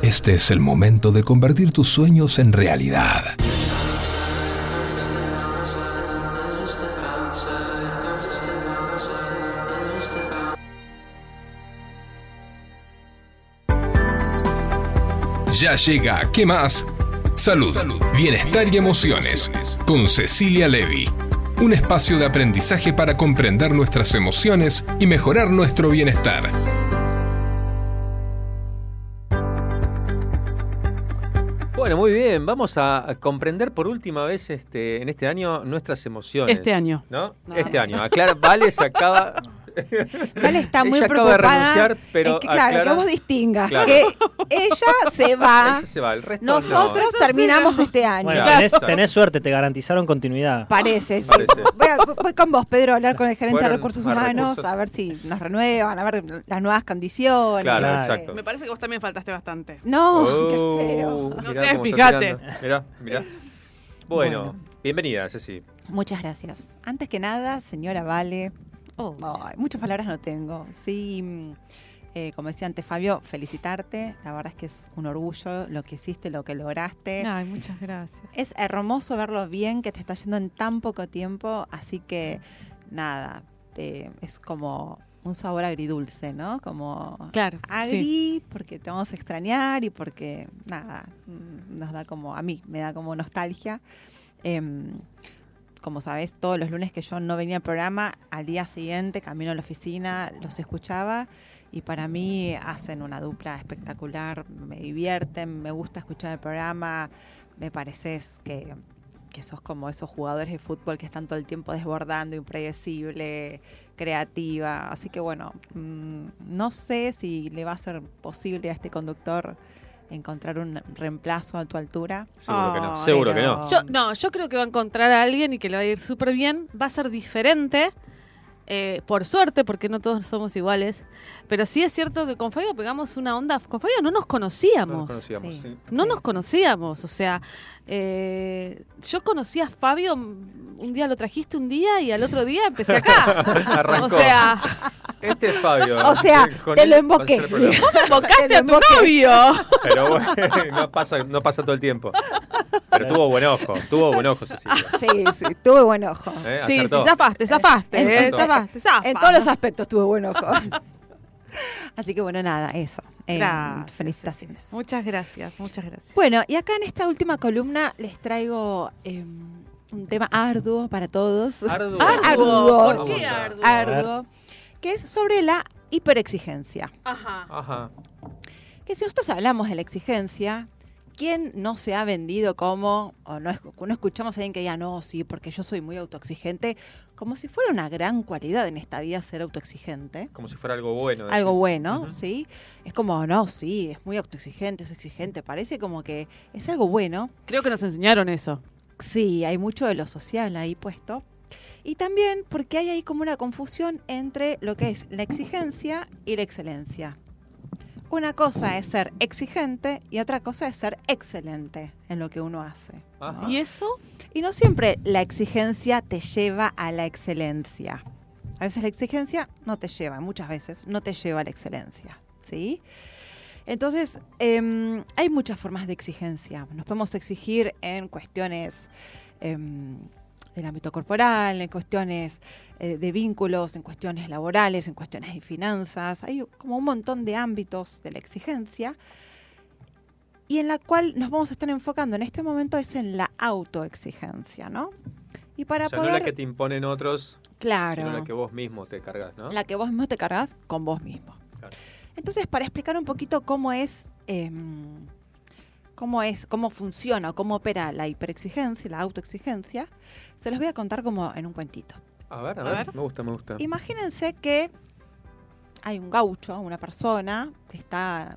Este es el momento de convertir tus sueños en realidad. Ya llega, ¿qué más? Salud, bienestar y emociones con Cecilia Levy. Un espacio de aprendizaje para comprender nuestras emociones y mejorar nuestro bienestar. Bueno, muy bien, vamos a comprender por última vez este, en este año nuestras emociones. Este año. ¿No? No. Este año. Aclara, vale se acaba. Vale está muy Ella acaba de preocupada. renunciar, pero Es que, claro, aclara- que vos distingas Claro. que ella se va. Ella se va, el resto no. Nosotros terminamos este año. Bueno, tenés, tenés suerte, te garantizaron continuidad. Parece, sí. Parece. Voy, a- voy con vos, Pedro, a hablar con el gerente de recursos humanos, recursos. a ver si nos renuevan, a ver las nuevas condiciones. Claro, exacto. Me parece que vos también faltaste bastante. No, Oh, qué feo. No sé, fíjate. Mirá, mirá. Bueno, Bueno. bienvenida, Ceci. Muchas gracias. Antes que nada, señora Vale, Oh. muchas palabras no tengo. Sí, mm, eh, como decía antes Fabio, felicitarte. La verdad es que es un orgullo lo que hiciste, lo que lograste. Ay, muchas gracias. Es hermoso verlo bien que te está yendo en tan poco tiempo, así que nada, es como un sabor agridulce, ¿no? Como Claro, agri porque te vamos a extrañar y porque nada, mm, nos da como, a mí me da como nostalgia. Em, como sabes, todos los lunes que yo no venía al programa, al día siguiente camino a la oficina, los escuchaba y para mí hacen una dupla espectacular, me divierten, me gusta escuchar el programa, me pareces que, que sos como esos jugadores de fútbol que están todo el tiempo desbordando, impredecible, creativa, así que bueno, mm, no sé si le va a ser posible a este conductor encontrar un reemplazo a tu altura. Seguro que no, seguro que no. Yo, no, yo creo que va a encontrar a alguien y que le va a ir súper bien. Va a ser diferente. Eh, por suerte, porque no todos somos iguales. Pero sí es cierto que con Fabio pegamos una onda. Con Fabio no nos conocíamos. No nos conocíamos, sí. No nos conocíamos. O sea, eh, yo conocí a Fabio, un día lo trajiste un día y al otro día empecé acá. Arrancó. O sea, Este es Fabio. O sea, Con te lo va a emboqué. ser el programa. ¿Cómo embocaste Te lo a tu novio? Pero bueno, no pasa, no pasa todo el tiempo. Pero tuvo buen ojo, tuvo buen ojo, Cecilia. Sí, sí, tuve buen ojo. ¿Eh? Sí, sí, zafaste, zafaste, En- eh, zafaste, zafa. En todos los aspectos tuve buen ojo. Así que bueno, nada, eso. Eh, Gracias, felicitaciones. Muchas gracias, muchas gracias. Bueno, y acá en esta última columna les traigo eh, un tema arduo para todos. Arduo. Arduo. ¿Por qué arduo? Arduo. Que es sobre la hiperexigencia. Ajá. Ajá. Que si nosotros hablamos de la exigencia, ¿quién no se ha vendido como, o no, es- no escuchamos a alguien que diga, no, sí, porque yo soy muy autoexigente, como si fuera una gran cualidad en esta vida ser autoexigente? Como si fuera algo bueno. algo decís. bueno. ¿sí? Es como, no, sí, es muy autoexigente, es exigente, parece como que es algo bueno. Creo que nos enseñaron eso. Sí, hay mucho de lo social ahí puesto. Y también porque hay ahí como una confusión entre lo que es la exigencia y la excelencia. Una cosa es ser exigente y otra cosa es ser excelente en lo que uno hace. ¿Y eso? Y no siempre la exigencia te lleva a la excelencia. A veces la exigencia no te lleva, muchas veces no te lleva a la excelencia. ¿Sí? Entonces, em, hay muchas formas de exigencia. Nos podemos exigir en cuestiones em, del ámbito corporal, en cuestiones eh, de vínculos, en cuestiones laborales, en cuestiones de finanzas. Hay como un montón de ámbitos de la exigencia y en la cual nos vamos a estar enfocando en este momento es en la autoexigencia, ¿no? Y para o sea, poder... no la que te imponen otros, Claro. sino la que vos mismo te cargas, ¿no? La que vos mismo te cargas con vos mismo. Claro. Entonces, para explicar un poquito cómo es, em, cómo es, cómo funciona o cómo opera la hiperexigencia, la autoexigencia, se los voy a contar como en un cuentito. A ver, a, A ver. ver. me gusta, me gusta. Imagínense que hay un gaucho, una persona que está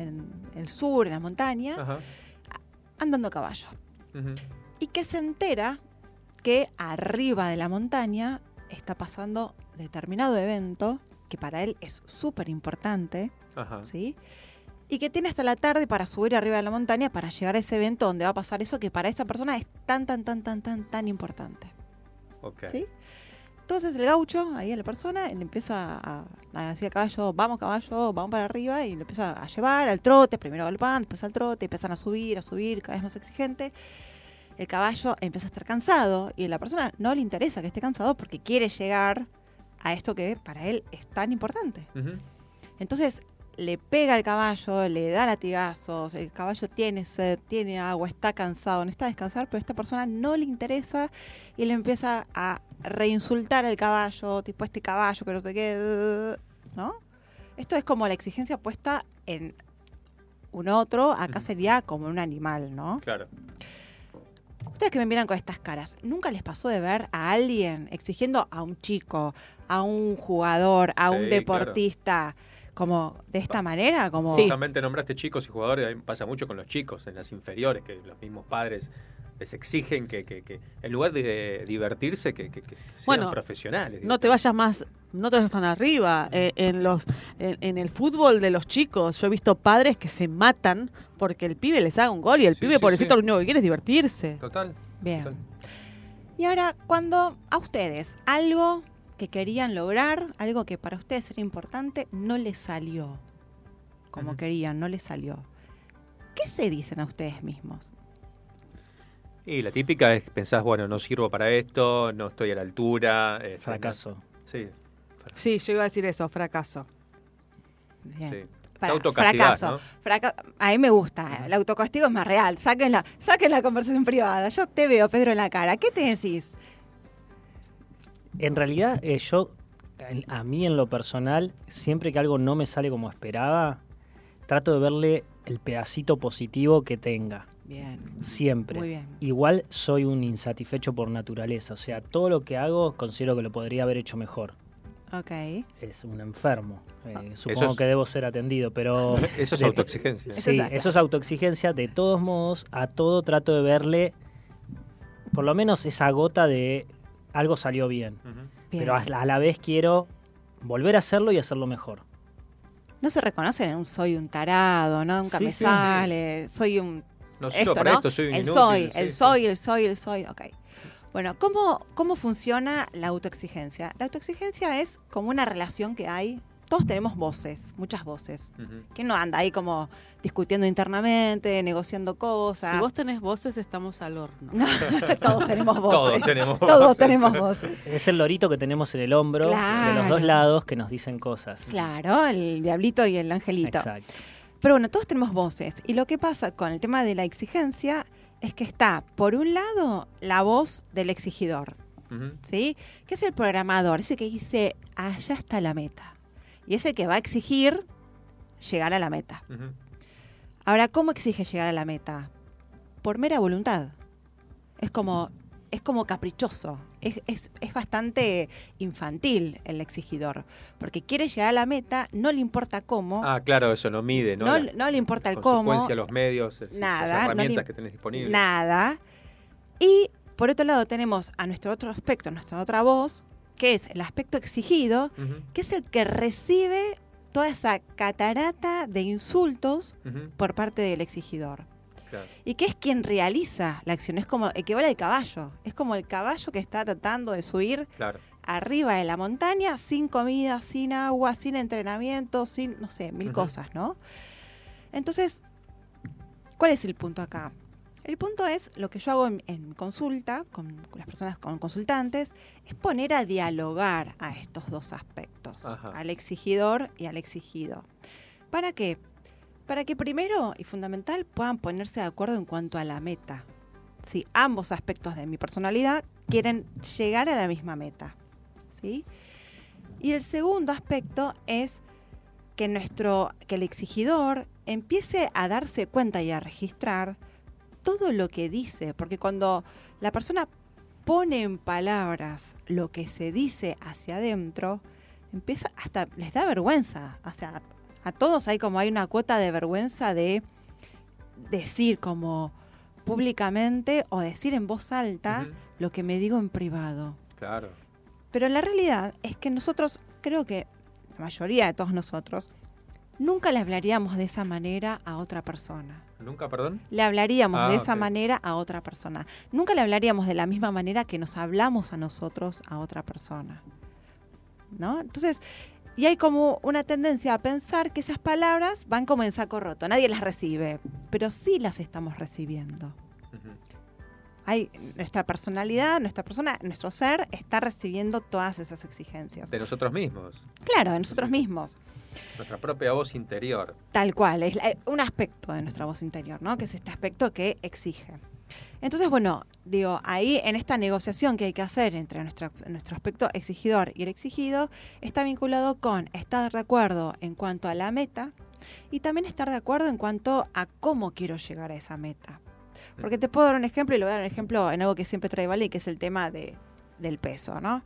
en el sur, en la montaña, Ajá. andando a caballo. Y que se entera que arriba de la montaña está pasando determinado evento que para él es súper importante. ¿sí? Y que tiene hasta la tarde para subir arriba de la montaña para llegar a ese evento donde va a pasar eso que para esa persona es tan, tan, tan, tan, tan, tan importante, Ok. ¿sí? Entonces el gaucho, ahí a la persona, le empieza a, a decir al caballo, vamos caballo, vamos para arriba, y lo empieza a llevar al trote, primero galopando, después al trote, empiezan a subir, a subir, cada vez más exigente. El caballo empieza a estar cansado y a la persona no le interesa que esté cansado porque quiere llegar a esto que para él es tan importante. Entonces le pega al caballo, le da latigazos, el caballo tiene sed, tiene agua, está cansado, necesita descansar, pero a esta persona no le interesa y le empieza a reinsultar al caballo, tipo este caballo que no sé qué, ¿no? Esto es como la exigencia puesta en un otro, acá sería como un animal, ¿no? Claro. Ustedes que me miran con estas caras, ¿nunca les pasó de ver a alguien exigiendo a un chico, a un jugador, a Sí, un deportista, como de esta manera? Como... Justamente nombraste chicos y jugadores, ahí pasa mucho con los chicos en las inferiores, que los mismos padres les exigen que, que- que en lugar de divertirse, que, que- que sean Bueno, profesionales. No te vayas más, no te vayas tan arriba. Eh, en los, en, en el fútbol de los chicos, yo he visto padres que se matan porque el pibe les haga un gol y el Sí, pibe, sí, pobrecito, sí. lo único que quiere es divertirse. Total. Bien. total. Y ahora, cuando a ustedes algo que querían lograr, algo que para ustedes era importante, no les salió como querían, no les salió. ¿Qué se dicen a ustedes mismos? Y la típica es que pensás, bueno, no sirvo para esto, no estoy a la altura. este, Fracaso. Sí, Sí, yo iba a decir eso, fracaso. Bien. sí. Para- La autocastigas, fracaso. ¿no? Fraca- a mí me gusta. El autocastigo es más real. Saquen la, saquen la conversación privada. Yo te veo, Pedro, en la cara. ¿Qué te decís? En realidad, eh, yo, a mí en lo personal, siempre que algo no me sale como esperaba, trato de verle el pedacito positivo que tenga. Bien. Siempre. Muy bien. Igual soy un insatisfecho por naturaleza. O sea, todo lo que hago considero que lo podría haber hecho mejor. Ok. Es un enfermo. Eh, Ah, supongo es- que debo ser atendido, pero... Eso es de- autoexigencia. Eso Sí, es- eso es autoexigencia. De todos modos, a todo trato de verle por lo menos esa gota de algo salió bien. Pero a la, a la vez quiero volver a hacerlo y hacerlo mejor. No se reconocen en un soy un tarado, ¿no? Nunca Sí, me sí, sí. sale, soy un... No sirvo para esto, soy un El inútil, soy, el sí. soy, el soy, el soy, ok. Bueno, ¿cómo, ¿cómo funciona la autoexigencia? La autoexigencia es como una relación que hay, todos tenemos voces, muchas voces. ¿Quién no anda ahí como discutiendo internamente, negociando cosas? Si vos tenés voces, estamos al horno. Todos tenemos voces. Todos tenemos Todos voces. tenemos voces. Es el lorito que tenemos en el hombro de los dos lados que nos dicen cosas. Claro, el diablito y el angelito. Exacto. Pero bueno, todos tenemos voces. Y lo que pasa con el tema de la exigencia es que está, por un lado, la voz del exigidor, ¿sí? Que es el programador, ese que dice, allá está la meta. Y ese que va a exigir llegar a la meta. Ahora, ¿cómo exige llegar a la meta? Por mera voluntad. Es como, es como caprichoso. Es, es- es bastante infantil el exigidor. Porque quiere llegar a la meta, no le importa cómo. Ah, claro, eso no mide, ¿no? No, La no le importa el cómo. consecuencia, los medios, es- Nada, las no le herramientas que tenés disponibles. Nada. Y por otro lado tenemos a nuestro otro aspecto, nuestra otra voz, que es el aspecto exigido, que es el que recibe toda esa catarata de insultos por parte del exigidor. Claro. Y que es quien realiza la acción, es como equivale al caballo, es como el caballo que está tratando de subir Claro. arriba de la montaña sin comida, sin agua, sin entrenamiento, sin, no sé, mil cosas, ¿no? Entonces, ¿cuál es el punto acá? El punto es, lo que yo hago en, en consulta, con, con las personas, con consultantes, es poner a dialogar a estos dos aspectos, Ajá. al exigidor y al exigido. ¿Para qué? Para que primero y fundamental puedan ponerse de acuerdo en cuanto a la meta. Si ambos aspectos de mi personalidad quieren llegar a la misma meta. ¿sí? Y el segundo aspecto es que nuestro que el exigidor empiece a darse cuenta y a registrar todo lo que dice, porque cuando la persona pone en palabras lo que se dice hacia adentro, empieza hasta les da vergüenza, o sea, a todos hay como hay una cuota de vergüenza de decir como públicamente o decir en voz alta lo que me digo en privado. Claro. Pero la realidad es que nosotros, creo que la mayoría de todos nosotros, nunca le hablaríamos de esa manera a otra persona. ¿Nunca, perdón? Le hablaríamos Ah, de esa ok. manera a otra persona. Nunca le hablaríamos de la misma manera que nos hablamos a nosotros a otra persona. ¿No? Entonces, y hay como una tendencia a pensar que esas palabras van como en saco roto. Nadie las recibe, pero sí las estamos recibiendo. Hay nuestra personalidad, nuestra persona, nuestro ser está recibiendo todas esas exigencias. De nosotros mismos. Claro, de nosotros mismos. Nuestra propia voz interior. Tal cual, es la- un aspecto de nuestra voz interior, ¿no? Que es este aspecto que exige. Entonces, bueno, digo, ahí en esta negociación que hay que hacer entre nuestro, nuestro aspecto exigidor y el exigido, está vinculado con estar de acuerdo en cuanto a la meta y también estar de acuerdo en cuanto a cómo quiero llegar a esa meta. Porque te puedo dar un ejemplo y le voy a dar un ejemplo en algo que siempre trae Vale, que es el tema de, del peso, ¿no?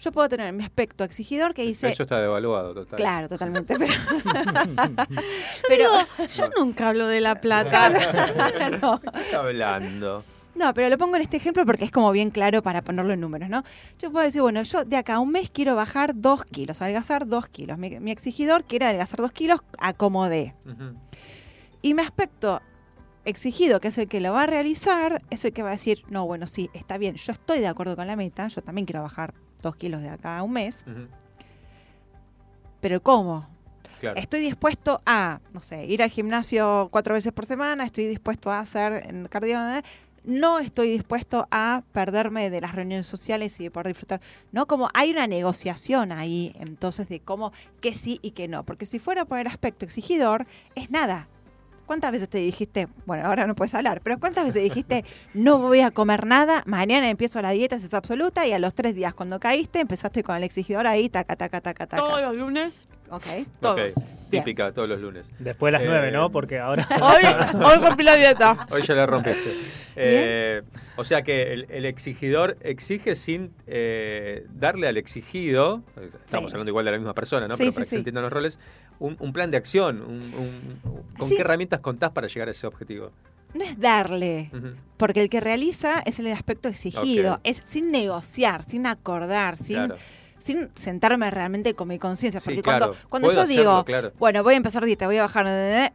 Yo puedo tener mi aspecto exigidor que dice... Eso está devaluado, total. Claro, totalmente. Pero, Pero yo nunca hablo de la plata. no. ¿Qué está hablando? No, pero lo pongo en este ejemplo porque es como bien claro para ponerlo en números, ¿no? Yo puedo decir, bueno, yo de acá a un mes quiero bajar dos kilos, adelgazar dos kilos. Mi, mi exigidor quiere adelgazar dos kilos, acomodé. Y mi aspecto exigido, que es el que lo va a realizar, es el que va a decir, no, bueno, sí, está bien, yo estoy de acuerdo con la meta, yo también quiero bajar dos kilos de acá a un mes, pero ¿cómo? Claro. Estoy dispuesto a, no sé, ir al gimnasio cuatro veces por semana, estoy dispuesto a hacer en cardio, ¿eh? no estoy dispuesto a perderme de las reuniones sociales y de poder disfrutar. No, como hay una negociación ahí, entonces, de cómo, que sí y que no. Porque si fuera por el aspecto exigidor, es nada. ¿Cuántas veces te dijiste, bueno, ahora no puedes hablar, pero cuántas veces dijiste, no voy a comer nada, mañana empiezo la dieta, es absoluta, y a los tres días cuando caíste, empezaste con el exigidor ahí, taca, taca, taca, taca. Todos los lunes. Ok. Ok, típica, todos los lunes. Después de las Eh, nueve, ¿no? Porque ahora... Hoy, hoy rompí la dieta. Hoy ya la rompiste. Eh, o sea que el, el exigidor exige sin eh, darle al exigido, estamos Sí. hablando igual de la misma persona, ¿no? Sí, Pero sí, para que sí. se entiendan los roles, un, un plan de acción. un- un- ¿Con Sí. qué herramientas contás para llegar a ese objetivo? no es darle, porque el que realiza es el aspecto exigido, es sin negociar, sin acordar, sin, sin sentarme realmente con mi conciencia. Porque cuando, cuando yo digo, bueno, voy a empezar dieta, voy a bajar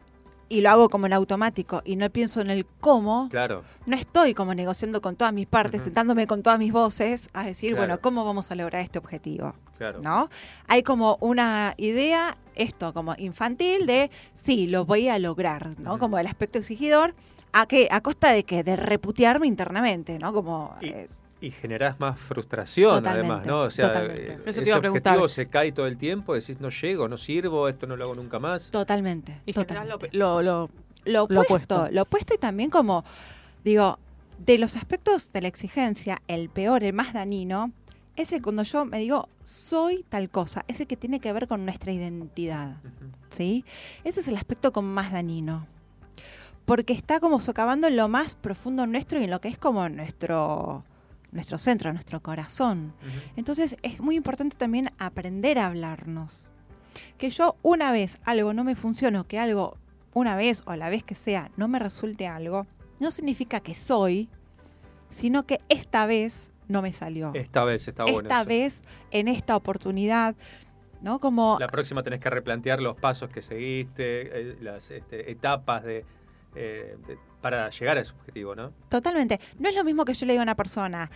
y lo hago como en automático y no pienso en el cómo, claro. no estoy como negociando con todas mis partes, sentándome con todas mis voces a decir, bueno, ¿cómo vamos a lograr este objetivo? ¿No? Hay como una idea, esto como infantil, de sí, lo voy a lograr, ¿no? Como el aspecto exigidor, ¿a qué? ¿A costa de qué? De reputearme internamente, ¿no? Como... Eh, y generás más frustración además, ¿no? O sea, eh, Eso ese objetivo se cae todo el tiempo, decís no llego, no sirvo, esto no lo hago nunca más. Totalmente. Y Lo, lo, lo, opuesto, lo opuesto y también como, digo, de los aspectos de la exigencia, el peor, el más dañino, es el cuando yo me digo soy tal cosa, ese que tiene que ver con nuestra identidad, ¿sí? Ese es el aspecto como más dañino. Porque está como socavando en lo más profundo nuestro y en lo que es como nuestro nuestro centro, nuestro corazón. Entonces es muy importante también aprender a hablarnos. Que yo una vez algo no me funcione o que algo una vez o la vez que sea no me resulte algo, no significa que soy, sino que esta vez no me salió. Esta vez está bueno. Esta vez, en esta oportunidad, ¿no? Como... La próxima tenés que replantear los pasos que seguiste, eh, las este, etapas de, eh, para llegar a ese objetivo, ¿no? Totalmente. No es lo mismo que yo le diga a una persona,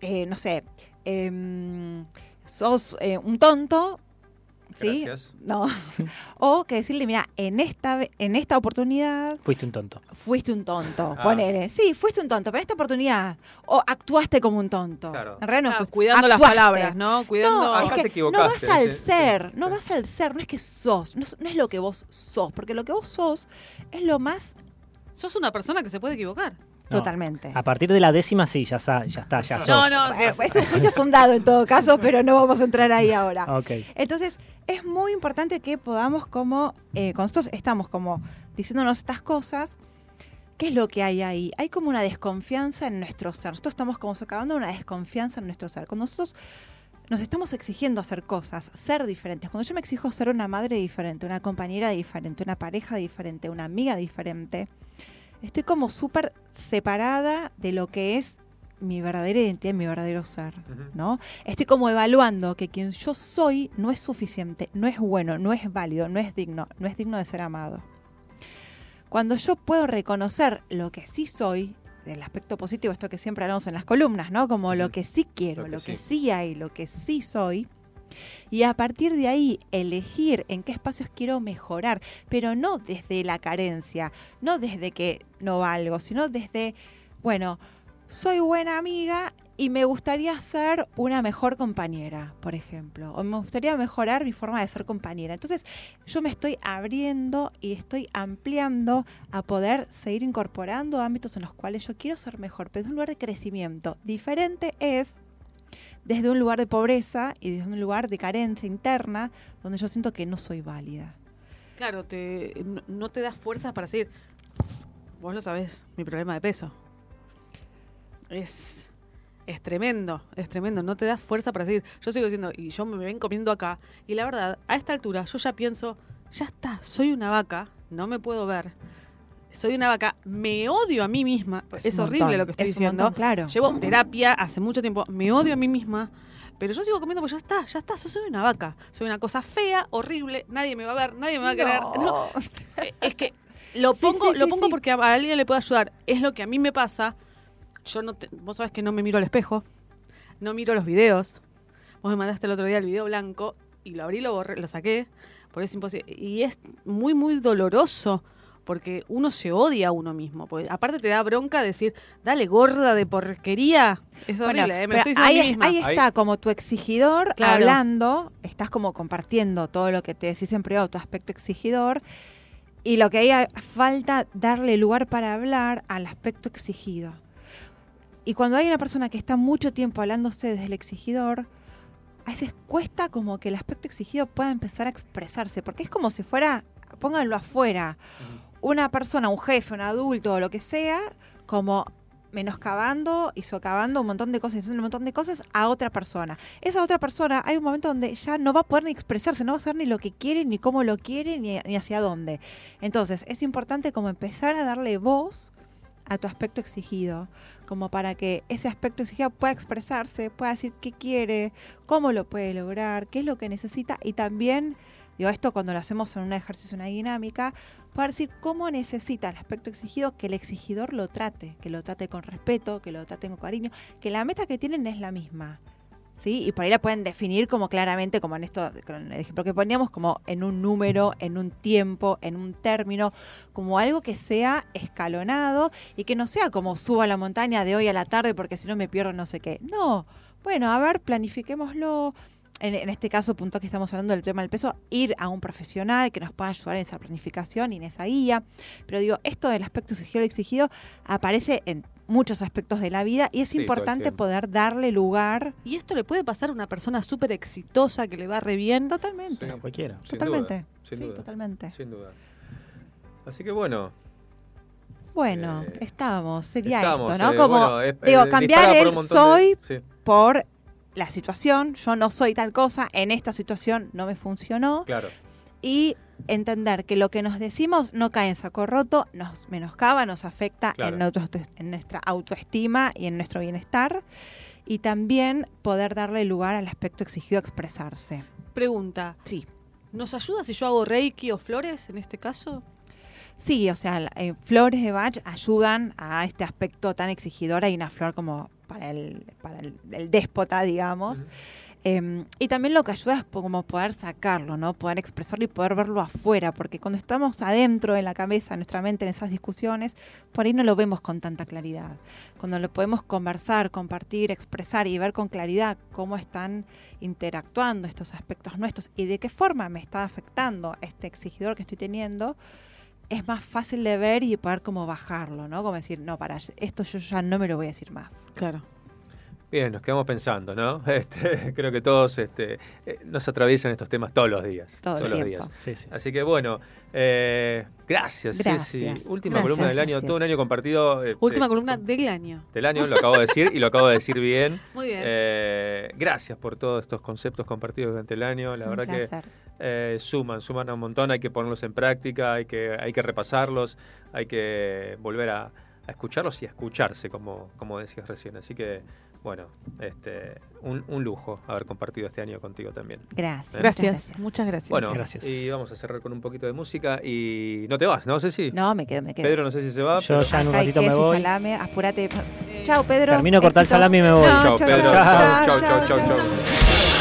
eh, no sé, em, sos eh, un tonto, ¿sí? No. o que decirle, mira, en esta, en esta oportunidad... Fuiste un tonto. Fuiste un tonto, ah. ponele. Sí, fuiste un tonto, pero en esta oportunidad... O actuaste como un tonto. Claro. En realidad no cuidando las palabras, ¿no? Cuidando... No, es que no vas al ser, no vas al ser, no es que sos, no, es lo que vos sos, porque lo que vos sos es lo más... Sos una persona que se puede equivocar. Totalmente. A partir de la décima sí, ya, está, ya está, ya sos. No, no, es un juicio fundado en todo caso, pero no vamos a entrar ahí ahora. Entonces, es muy importante que podamos como, eh, cuando nosotros estamos como diciéndonos estas cosas, ¿qué es lo que hay ahí? Hay como una desconfianza en nuestro ser. Nosotros estamos como socavando una desconfianza en nuestro ser. Cuando nosotros nos estamos exigiendo hacer cosas, ser diferentes. Cuando yo me exijo ser una madre diferente, una compañera diferente, una pareja diferente, una amiga diferente, estoy como súper separada de lo que es mi verdadera identidad, mi verdadero ser, ¿no? Estoy como evaluando que quien yo soy no es suficiente, no es bueno, no es válido, no es digno, no es digno de ser amado. Cuando yo puedo reconocer lo que sí soy, del aspecto positivo, esto que siempre hablamos en las columnas, ¿no? Como lo que sí quiero, lo que, sí hay, lo que sí soy, y a partir de ahí elegir en qué espacios quiero mejorar, pero no desde la carencia, no desde que no valgo, sino desde, bueno, soy buena amiga y me gustaría ser una mejor compañera, por ejemplo, o me gustaría mejorar mi forma de ser compañera. Entonces yo me estoy abriendo y estoy ampliando a poder seguir incorporando ámbitos en los cuales yo quiero ser mejor, pero es un lugar de crecimiento. Diferente es desde un lugar de pobreza y desde un lugar de carencia interna, donde yo siento que no soy válida. Claro, te, no te das fuerzas para decir, vos lo sabés, mi problema de peso. Es, es tremendo, es tremendo. No te das fuerza para decir, yo sigo diciendo, y yo me ven comiendo acá, y la verdad, a esta altura yo ya pienso, ya está, soy una vaca, no me puedo ver soy una vaca, me odio a mí misma. Es, horrible lo que estoy diciendo. claro. Llevo terapia hace mucho tiempo, me odio a mí misma. Pero yo sigo comiendo porque ya está, ya está, soy una vaca. Soy una cosa fea, horrible, nadie me va a ver, nadie me va a querer. Eh, es que lo pongo, lo pongo porque a alguien le puede ayudar. Es lo que a mí me pasa. Yo no vos sabés que no me miro al espejo, no miro los videos. Vos me mandaste el otro día el video blanco y lo abrí, lo borré, lo saqué, porque es imposible. Y es muy, muy doloroso porque uno se odia a uno mismo. Pues, aparte te da bronca decir, dale gorda de porquería. Es horrible, ¿eh? me estoy ahí, ahí, está, como tu exigidor hablando, estás como compartiendo todo lo que te decís en privado, tu aspecto exigidor. Y lo que hay falta darle lugar para hablar al aspecto exigido. Y cuando hay una persona que está mucho tiempo hablándose desde el exigidor, a veces cuesta como que el aspecto exigido pueda empezar a expresarse, porque es como si fuera, pónganlo afuera, una persona, un jefe, un adulto o lo que sea, como menoscabando y socavando un montón de cosas, haciendo un montón de cosas a otra persona. Esa otra persona, hay un momento donde ya no va a poder ni expresarse, no va a saber ni lo que quiere, ni cómo lo quiere, ni, ni hacia dónde. Entonces, es importante como empezar a darle voz a tu aspecto exigido, como para que ese aspecto exigido pueda expresarse, pueda decir qué quiere, cómo lo puede lograr, qué es lo que necesita y también, digo, esto cuando lo hacemos en un ejercicio, una dinámica, para decir cómo necesita el aspecto exigido que el exigidor lo trate, que lo trate con respeto, que lo trate con cariño, que la meta que tienen es la misma. ¿Sí? Y por ahí la pueden definir como claramente, como en esto, con el ejemplo que poníamos, como en un número, en un tiempo, en un término, como algo que sea escalonado y que no sea como subo a la montaña de hoy a la tarde porque si no me pierdo no sé qué. No, bueno, a ver, planifiquémoslo, en, en, este caso, punto que estamos hablando del tema del peso, ir a un profesional que nos pueda ayudar en esa planificación y en esa guía. Pero digo, esto del aspecto exigido exigido aparece en muchos aspectos de la vida y es Sí, importante poder darle lugar. Y esto le puede pasar a una persona súper exitosa que le va re bien. Totalmente. A cualquiera. Sin Totalmente. duda, sin Sí, duda, totalmente. Sin duda. Así que bueno, Bueno, estamos, sería estamos, esto, ¿no? eh, Como, bueno, es- digo, eh, cambiar el de- soy sí. por la situación, yo no soy tal cosa, en esta situación no me funcionó. claro. y entender que lo que nos decimos no cae en saco roto, nos menoscaba, nos afecta Claro. en, nuestro- en nuestra autoestima y en nuestro bienestar. Y también poder darle lugar al aspecto exigido a expresarse. Pregunta. Sí. ¿Nos ayuda si yo hago reiki o flores en este caso? Sí, o sea, eh, flores de Bach ayudan a este aspecto tan exigidor. Hay una flor como para el, para el, el déspota, digamos. Eh, y también lo que ayuda es como poder sacarlo, ¿no? Poder expresarlo y poder verlo afuera, porque cuando estamos adentro de la cabeza, en nuestra mente, en esas discusiones, por ahí no lo vemos con tanta claridad. Cuando lo podemos conversar, compartir, expresar y ver con claridad cómo están interactuando estos aspectos nuestros y de qué forma me está afectando este exigidor que estoy teniendo, es más fácil de ver y de poder como bajarlo, ¿no? Como decir, no, para, esto yo ya no me lo voy a decir más. Claro. Bien, nos quedamos pensando, ¿no? Este, creo que todos este, eh, nos atraviesan estos temas todos los días. Todo el todos los días. Sí, sí. Así que bueno, eh, gracias, Gracias. Ceci. Última Gracias. columna del año, todo un año compartido. eh, Última eh, columna del año. del año, lo acabo de decir y lo acabo de decir bien. Muy bien. Eh, gracias por todos estos conceptos compartidos durante el año. La Un verdad placer. que eh, suman, suman a un montón. Hay que ponerlos en práctica, hay que, hay que repasarlos, hay que volver a, a escucharlos y a escucharse, como, como decías recién. Así que, bueno, este, un, un lujo haber compartido este año contigo también. Gracias. ¿Eh? Gracias, muchas gracias. Bueno, Gracias. y vamos a cerrar con un poquito de música y no te vas, ¿no? sé si No, me quedo, me quedo. Pedro no sé si se va. Yo pero- ya en un ratito me voy. salame, apúrate. Chao, Pedro. Termino de cortar el salami y me voy. No, Chao, chao, Pedro. chao, Chao, chao, chao, chao, chao.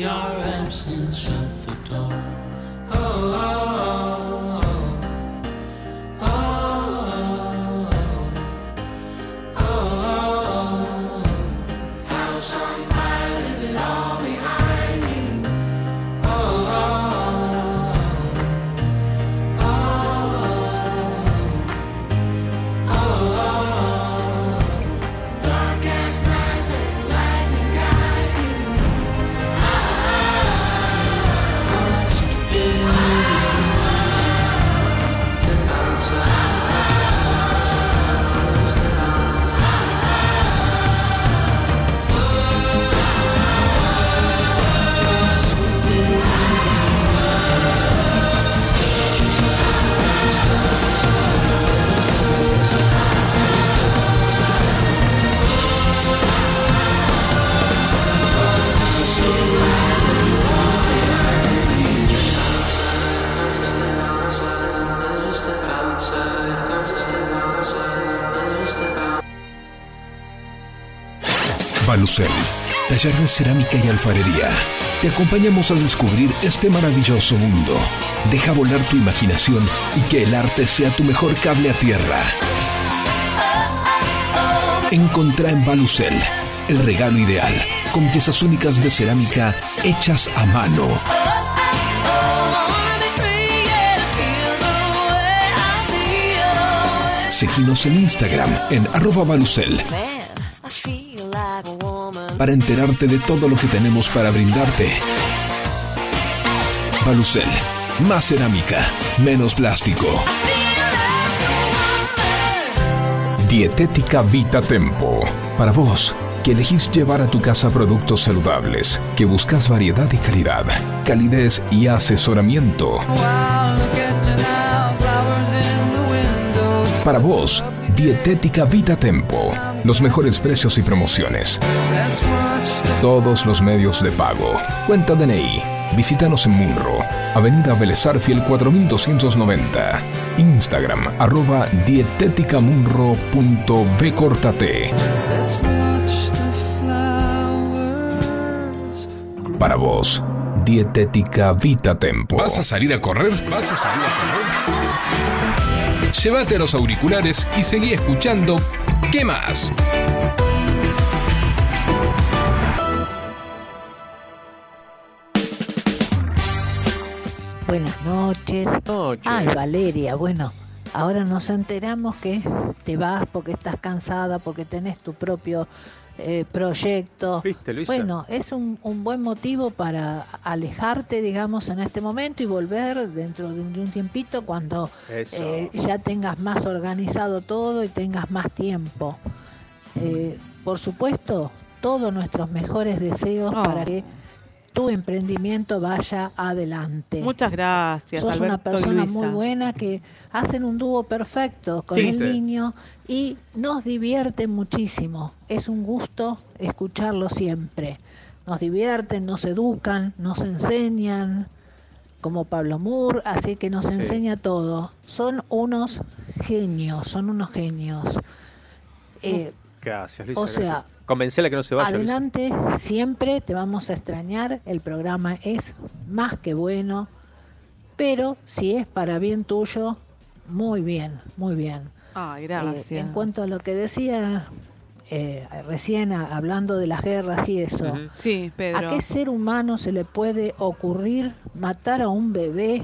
Your absence, shut the door. Oh, oh, oh. Balucel, taller de cerámica y alfarería. Te acompañamos a descubrir este maravilloso mundo. Deja volar tu imaginación y que el arte sea tu mejor cable a tierra. Encontrá en Balucel el regalo ideal, con piezas únicas de cerámica hechas a mano. Seguinos en Instagram en arroba Balucel para enterarte de todo lo que tenemos para brindarte. Balucel, más cerámica, menos plástico. Dietética Vita Tempo. Para vos, que elegís llevar a tu casa productos saludables, que buscas variedad y calidad, calidez y asesoramiento. Para vos, Dietética Vita Tempo. Los mejores precios y promociones. Todos los medios de pago. Cuenta DNI. Visítanos en Munro, Avenida Belezarfiel 4290. Instagram, arroba dietéticamunro.bcortate. Para vos, Dietética Vita Tempo. ¿Vas a salir a correr? ¿Vas a salir a correr? Llévate los auriculares y seguí escuchando ¿Qué más? Buenas noches. Ay, Valeria, bueno, ahora nos enteramos que te vas porque estás cansada, porque tenés tu propio eh, proyecto. ¿Viste, Luisa? Bueno, es un, un buen motivo para alejarte, digamos, en este momento y volver dentro de un, de un tiempito cuando eh, ya tengas más organizado todo y tengas más tiempo. Eh, por supuesto, todos nuestros mejores deseos Oh. para que tu emprendimiento vaya adelante. Muchas gracias, Sos una Alberto persona Luisa. muy buena que hacen un dúo perfecto con Sí. el niño y nos divierte muchísimo. Es un gusto escucharlo siempre. Nos divierten, nos educan, nos enseñan, como Pablo Moore, así que nos Sí. enseña todo. Son unos genios, son unos genios. Eh, Gracias, Luisa. o sea, gracias. Convencela que no se vaya. Luisa. Adelante, siempre te vamos a extrañar. El programa es más que bueno, pero si es para bien tuyo, muy bien, muy bien. Ay, Eh, gracias. en cuanto a lo que decía eh, recién a- hablando de las guerras y eso. Sí, Pedro. ¿a qué ser humano se le puede ocurrir matar a un bebé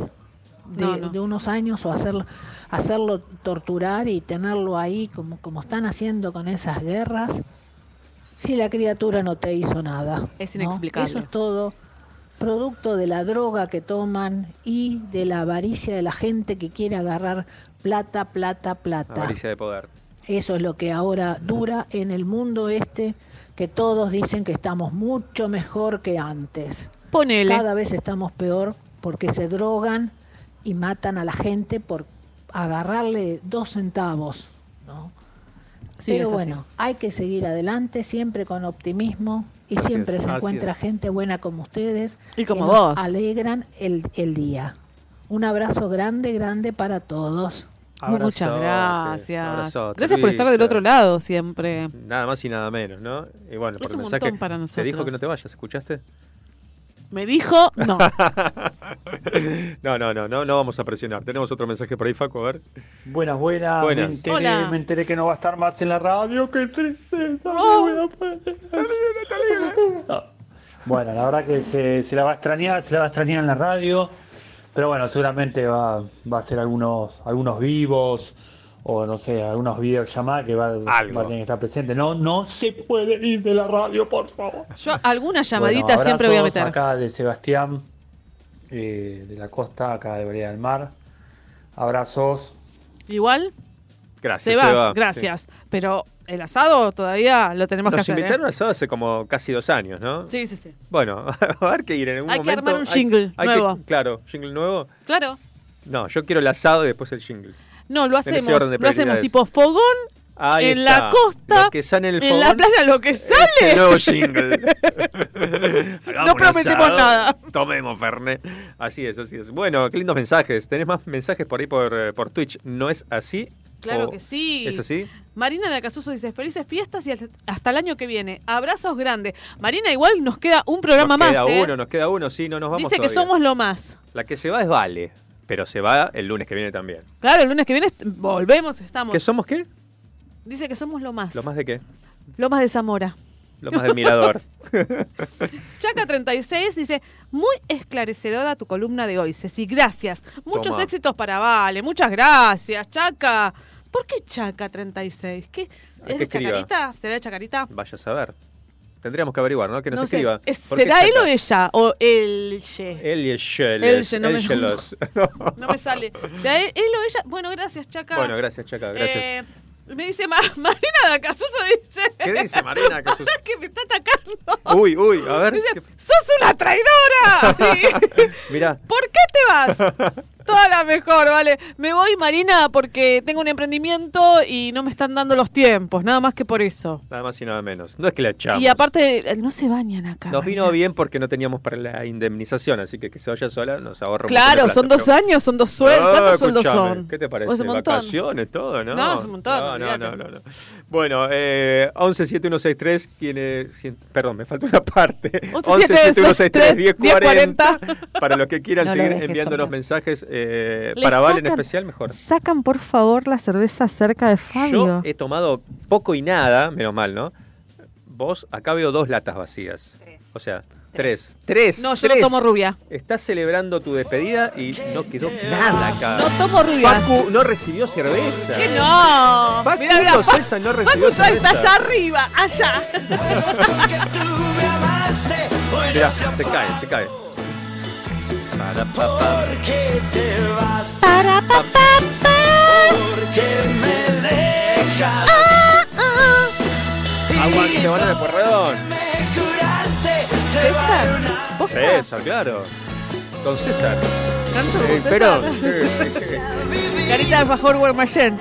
de, No, no. de unos años o hacerlo, hacerlo torturar y tenerlo ahí como, como están haciendo con esas guerras? Si la criatura no te hizo nada. Es ¿no? inexplicable. Eso es todo producto de la droga que toman y de la avaricia de la gente que quiere agarrar plata, plata, plata. Avaricia de poder. Eso es lo que ahora dura en el mundo este, que todos dicen que estamos mucho mejor que antes. Ponele. Cada vez estamos peor porque se drogan y matan a la gente por agarrarle dos centavos, ¿no? Sí, Pero así. bueno, hay que seguir adelante siempre con optimismo Y Así siempre es, se encuentra es. gente buena como ustedes. Y como que nos vos. alegran el, el día. Un abrazo grande, grande para todos. Muchas gracias. abrazote, Gracias por estar del otro lado siempre. Nada más y nada menos, ¿no? Y bueno, por Es el un mensaje. montón para Te dijo nosotros. que no te vayas, ¿escuchaste? Me dijo, no. no, no, no, no, no vamos a presionar. Tenemos otro mensaje por ahí, Facu, a ver. Buenas, buenas. Buenas. Me, enteré, Hola. me enteré que no va a estar más en la radio. ¡Qué tristeza! Oh. No. No. Bueno, la verdad que se, se la va a extrañar, se la va a extrañar en la radio. Pero bueno, seguramente va, va a ser algunos, algunos vivos o no sé, algunos videollamadas que va, va a tener que estar presente. No, no se puede ir de la radio, por favor. Yo alguna llamadita Bueno, siempre voy a meter. Acá de Sebastián, eh, de la costa, acá de Vereda del Mar. Abrazos. Igual, Gracias, Sebas, Seba. gracias. Pero el asado todavía lo tenemos que Nos hacer. ¿eh? invitaron a asado hace como casi dos años, ¿no? Sí, sí, sí. Bueno, a ver qué ir en algún Hay que momento. armar un Hay- jingle hay que- nuevo. claro, jingle nuevo. Claro. No, yo quiero el asado y después el jingle. No, lo hacemos. Lo hacemos tipo fogón Ahí en está. la costa. Lo que sale en el en la playa lo que sale. nuevo jingle. Hagamos No prometemos nada. Tomemos, Fernet. Así es, así es. Bueno, qué lindos mensajes. Tenés más mensajes por ahí por, eh, por Twitch. ¿No es así? Claro ¿O que sí. ¿Es así? Marina de Acasuso dice, felices fiestas y hasta- el año que viene. Abrazos grandes. Marina, igual nos queda un programa nos más. queda ¿eh? uno, nos queda uno. Sí, no nos vamos dice que somos lo más. La que se va es Vale, pero se va el lunes que viene también. Claro, el lunes que viene volvemos, estamos. ¿Qué somos qué? Dice que somos lo más. ¿Lo más de qué? Lo más de Zamora. Lo más del mirador. Chaca36 dice, muy esclarecedora tu columna de hoy, Ceci, gracias. Muchos Toma. éxitos para Vale, muchas gracias, Chaca. ¿Por qué Chaca36? ¿Qué? que ¿Es de escriba. Chacarita? ¿Será de Chacarita? Vaya a saber. Tendríamos que averiguar, ¿no? Que nos No escriba. ¿es- ¿Por qué ¿Será él o ella? ¿O el ye? Él y el Shell. Él, ye, no me- Shelos. No me sale. ¿Será él, él o ella? Bueno, gracias, Chaca. Bueno, gracias, Chaca, gracias. Eh, me dice Ma- Marina de Acasuso, dice. ¿Qué dice Marina? Sus- que me está atacando. Uy, uy, a ver. Dice, ¡sos una traidora! Sí. Mira, ¿Por qué te vas? Toda la mejor, vale. Me voy, Marina, porque tengo un emprendimiento y no me están dando los tiempos, nada más que por eso. nada más y nada menos. No es que la echamos. Y aparte, no se bañan acá. Nos vino bien porque no teníamos para la indemnización, así que que se vaya sola nos ahorra un de Claro, plata, son dos pero- años, son dos sueldos. ¿Cuántos sueldos son? ¿Qué te parece? Pues un. Vacaciones, todo, ¿no? No, es un montón, No, no, no, no, no. Bueno, eh, 117163, quien es- cien- perdón, me falta una parte. 117163 1040 para los que quieran No seguir enviándonos sola. mensajes eh, para Val en especial, mejor. Sacan, por favor, la cerveza cerca de Fabio. Yo he tomado poco y nada, menos mal, ¿no? Vos, acá veo dos latas vacías. O sea, tres. Tres. No, yo tres. no tomo rubia. Estás celebrando tu despedida y no quedó nada acá. No tomo rubia. Facu no recibió cerveza. ¿Qué no? Facu Mirá, mirá, César no recibió Facu está cerveza. allá arriba, allá. Mirá, se cae, se cae. Para, pa, pa. Para, pa, pa, Aguante, banana de porredón. César. ¿Vos César, claro. Don César. Eh, pero, sí, sí, sí. Carita de Fajor Guarmayén.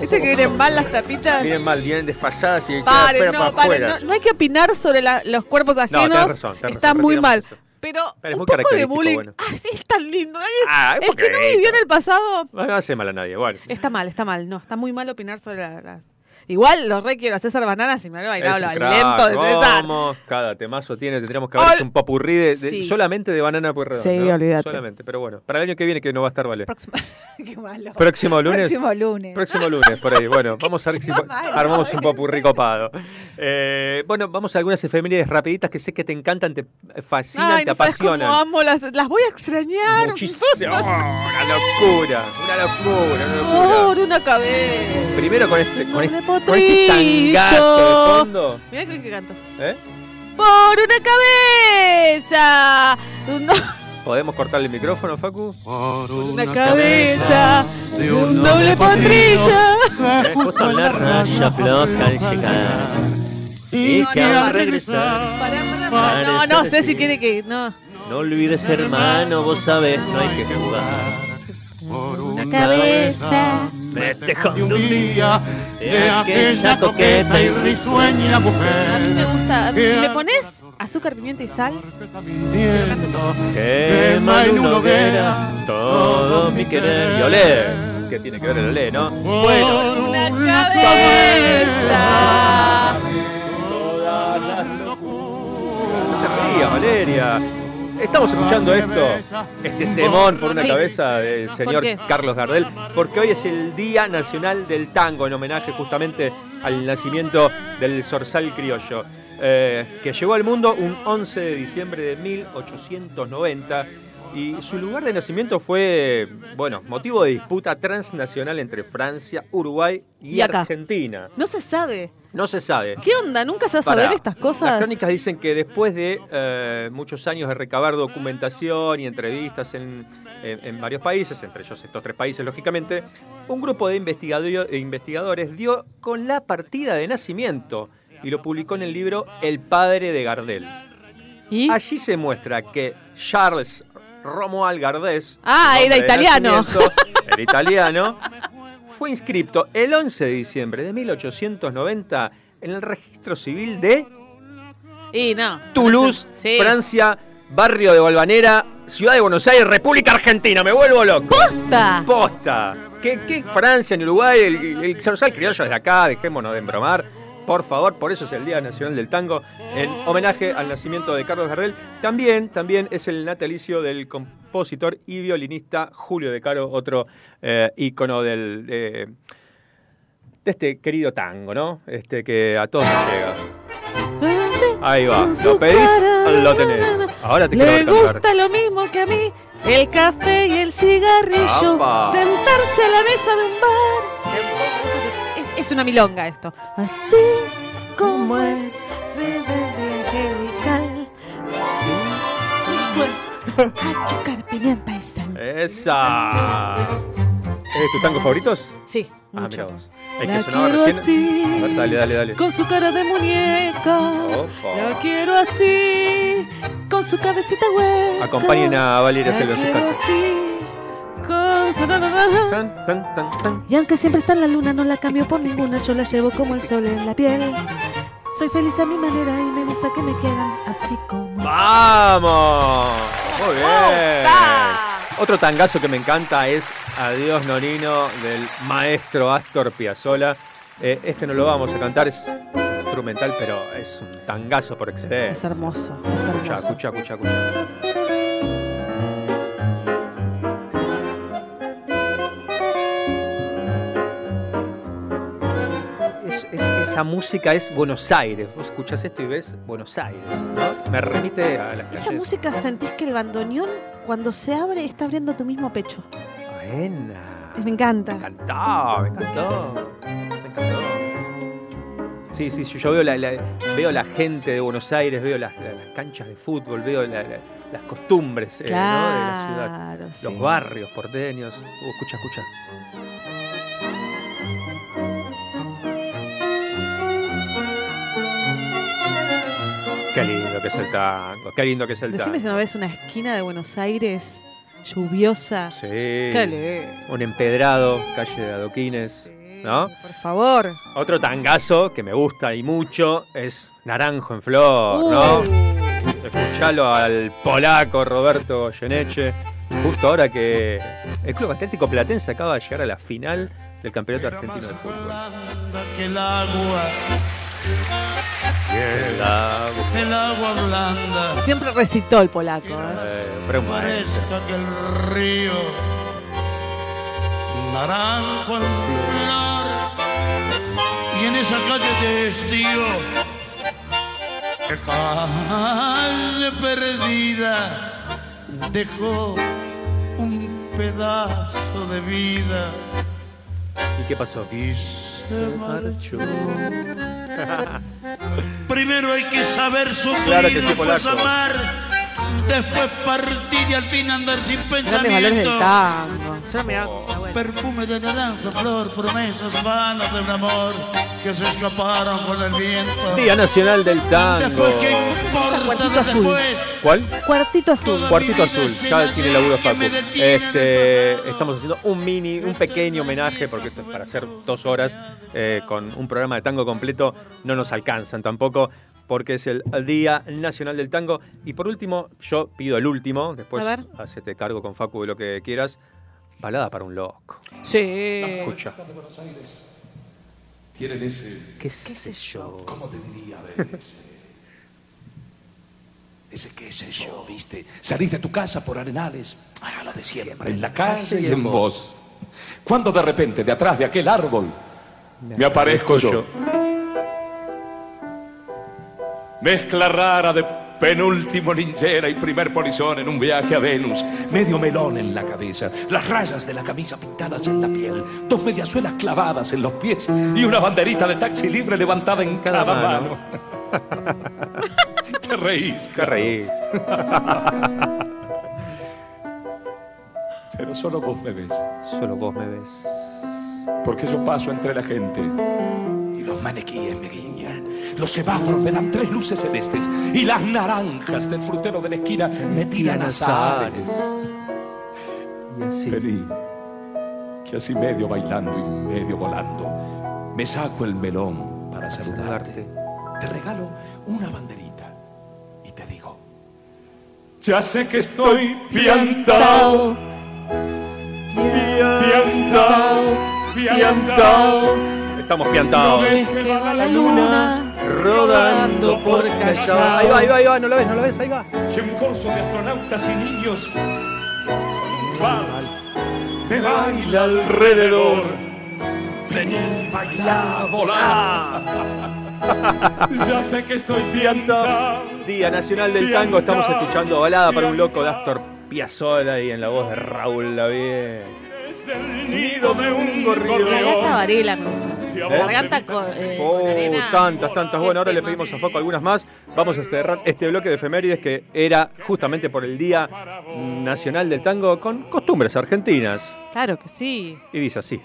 ¿Viste que vienen mal las tapitas? Vienen mal, vienen desfasadas y quedan Paren, fuera no, para paren, afuera. no, no hay que opinar sobre la- los cuerpos ajenos. tenés razón, tenés Está razón, muy retiramos mal. eso. Pero, Pero es un poco de bullying. bueno. Ah, sí, es tan lindo. Ah, es que no vivió en el pasado. No, no hace mal a nadie, bueno. Está mal, está mal. No, está muy mal opinar sobre la- las. Igual lo re quiero a César Bananas y me había Es bailado lo lento de César. vamos, cada temazo tiene, tendríamos que haber hecho un popurrí de, de- Sí. solamente de banana puerredón. Sí, ¿no? olvídate. Solamente, pero bueno, para el año que viene que no va a estar, vale. Qué malo. Próximo lunes. Próximo lunes. Próximo lunes, por ahí. Bueno, vamos a ver si Malo, armamos un eso. popurrí copado. Eh, bueno, vamos a algunas efemérides rapiditas que sé que te encantan, te fascinan, Ay, te no apasionan. amo, las, las voy a extrañar. Muchísimo. Oh, una locura, una locura, una locura. Por una cabeza. Primero con este, con con este potrillo. Mirá que, que canto. ¿eh? Por una cabeza. No, ¿Podemos cortarle el micrófono, Facu? una cabeza de un doble potrillo. Eh, justo la raya floja al llegar. Y que al regresar. No, no sé si quiere que. No. No olvides, hermano, vos sabés, no hay que jugar. Una cabeza me dejó de un día de aquella coqueta y risueña A mí mujer. me gusta. Si le pones azúcar, pimienta y sal. Quema en una hoguera todo mi querer y olé. ¿Qué tiene que ver el olé, no? Bueno, Una cabeza. todas las locuras. No te rías, Valeria. Estamos escuchando esto, este temón por una Sí. cabeza del señor? Carlos Gardel, porque hoy es el Día Nacional del Tango, en homenaje justamente al nacimiento del zorzal criollo, eh, que llegó al mundo un 11 de diciembre de 1890 y su lugar de nacimiento fue, bueno, motivo de disputa transnacional entre Francia, Uruguay y, Y. Argentina. No se sabe. No se sabe. ¿Qué onda? ¿Nunca se va a saber estas Las cosas? crónicas dicen que después de eh, muchos años de recabar documentación y entrevistas en, en- en varios países, entre ellos estos tres países, lógicamente, un grupo de investigado- de investigadores dio con la partida de nacimiento y lo publicó en el libro El padre de Gardel. Allí se muestra que Charles Romuald Gardés, Ah, era italiano. Era italiano. Fue inscripto el 11 de diciembre de 1890 en el registro civil de Y no. Toulouse, Sí. Francia, barrio de Valvanera, Ciudad de Buenos Aires, República Argentina. Me vuelvo loco. ¡Posta! ¡Posta! ¿Qué, qué Francia, en Uruguay? El, el zorzal criollo es de acá, dejémonos de embromar. Por favor, por eso es el Día Nacional del Tango, en homenaje al nacimiento de Carlos Gardel. También, también es el natalicio del compositor y violinista Julio De Caro, otro eh, ícono del, de, de este querido tango, ¿no? Este que a todos nos llega. Ahí va, lo pedís, lo tenés. Ahora te Le cantar. gusta lo mismo que a mí, el café y el cigarrillo, ¡Apa! sentarse a la mesa de un bar. Es, una milonga esto. Así como es angelical. Azúcar, pimienta y sal. ¡Esa! ¿Es tus tangos favoritos? Sí, Ah, mucho. mira vos. El La que sonaba quiero recién. así. A ver, dale, dale, dale. Con su cara de muñeca. Opa. La quiero así. Con su cabecita hueca. Acompañen a Valeria Celo en su quiero casa. así. Tan, tan, tan, tan. Y aunque siempre está en la luna, no la cambio por ninguna. Yo la llevo como el sol en la piel. Soy feliz a mi manera y me gusta que me quieran así como. ¡Vamos! Muy bien. Otro tangazo que me encanta es Adiós Nonino del maestro Astor Piazzolla. Eh, este no lo vamos a cantar, es instrumental, pero es un tangazo por excelencia. Es hermoso, es Escucha, hermoso. escucha, escucha, escucha. Esa música es Buenos Aires. Vos escuchás esto y ves Buenos Aires, ¿no? Me remite a las Esa calles. música sentís que el bandoneón, cuando se abre, está abriendo tu mismo pecho. Buena. Me encanta. Me encantó, me encantó. Me encantó. Sí, sí, sí, yo veo la, la- veo la gente de Buenos Aires, veo las, la- las canchas de fútbol, veo la- la- las costumbres eh, ¿no? de la ciudad. Sí. Los barrios porteños. Uh, escucha, escucha. Qué lindo que es el tango, qué lindo que es el Decime tango. si no ves una esquina de Buenos Aires lluviosa. Sí. Qué lindo. Un empedrado, calle de adoquines, ¿no? Por favor. Otro tangazo que me gusta y mucho es Naranjo en Flor, ¿no? Uh. Escuchalo al polaco Roberto Goyeneche, justo ahora que el Club Atlético Platense acaba de llegar a la final del Campeonato Argentino de Fútbol. El agua, El blanda, Siempre recitó el polaco. ¿eh? Eh, pero que el río, naranjo en flor, y en esa calle de estío, que calle perdida, dejó un pedazo de vida. ¿Y qué pasó? Y se marchó. Primero hay que saber sufrir, Claro que sí, después polaco. amar, después partir y al fin andar sin del pensamiento. tango. Perfume de naranja, flor, promesas vanas de un amor que se escaparon con el viento. Día Nacional del Tango. Después, ¿qué importa Cuartito azul. después? ¿Cuál? Cuartito azul. Cuartito Azul, ya tiene laburo Facu. Este, estamos haciendo un mini, un pequeño homenaje, porque esto es para hacer dos horas eh, con un programa de tango completo, no nos alcanzan tampoco, porque es el Día Nacional del Tango. Y por último, yo pido el último, después A hacete cargo con Facu de lo que quieras. Balada para un loco. Sí. Escucha. Tienen ese. ¿Qué sé yo? ¿Cómo te diría, ver ese? Ese qué sé yo, viste. Salís de tu casa por arenales. Ah, lo de siempre. En la calle y en vos. Cuando de repente, de atrás de aquel árbol, me aparezco yo. Mezcla rara de penúltimo linchera y primer polizón en un viaje a Venus. Medio melón en la cabeza, las rayas de la camisa pintadas en la piel, dos mediasuelas clavadas en los pies y una banderita de taxi libre levantada en cada, Cada mano. mano. Te reís. ¿Qué reís? Pero solo vos me ves. Solo vos me ves. Porque yo paso entre la gente los maniquíes me guiñan. Los semáforos me dan tres luces celestes y las naranjas del frutero de la esquina me tiran azares. Y así. Vení, que así medio bailando y medio volando, me saco el melón para saludarte. Te regalo una banderita y te digo, ya sé que estoy piantao, piantao, piantao. Estamos piantados. ¿No ves que va la luna rodando por Callao? Ahí va, ahí va, ahí va, no lo ves, no lo ves, ahí va. que un corso de astronautas y niños vals me baila alrededor. Vení, baila, volá. ya sé que estoy piantao. Día Nacional del Tango, estamos escuchando Balada para un Loco de Astor Piazzolla y en la voz de Raúl Lavie. Es el nido de un La gorrión. Varela me gusta. Y a La vos gata con. Eh, Oh, Serena. tantas, tantas. Bueno, ahora le pedimos a Foco algunas más. Vamos a cerrar este bloque de efemérides que era justamente por el Día Nacional del Tango con costumbres argentinas. Claro que sí. Y dice así.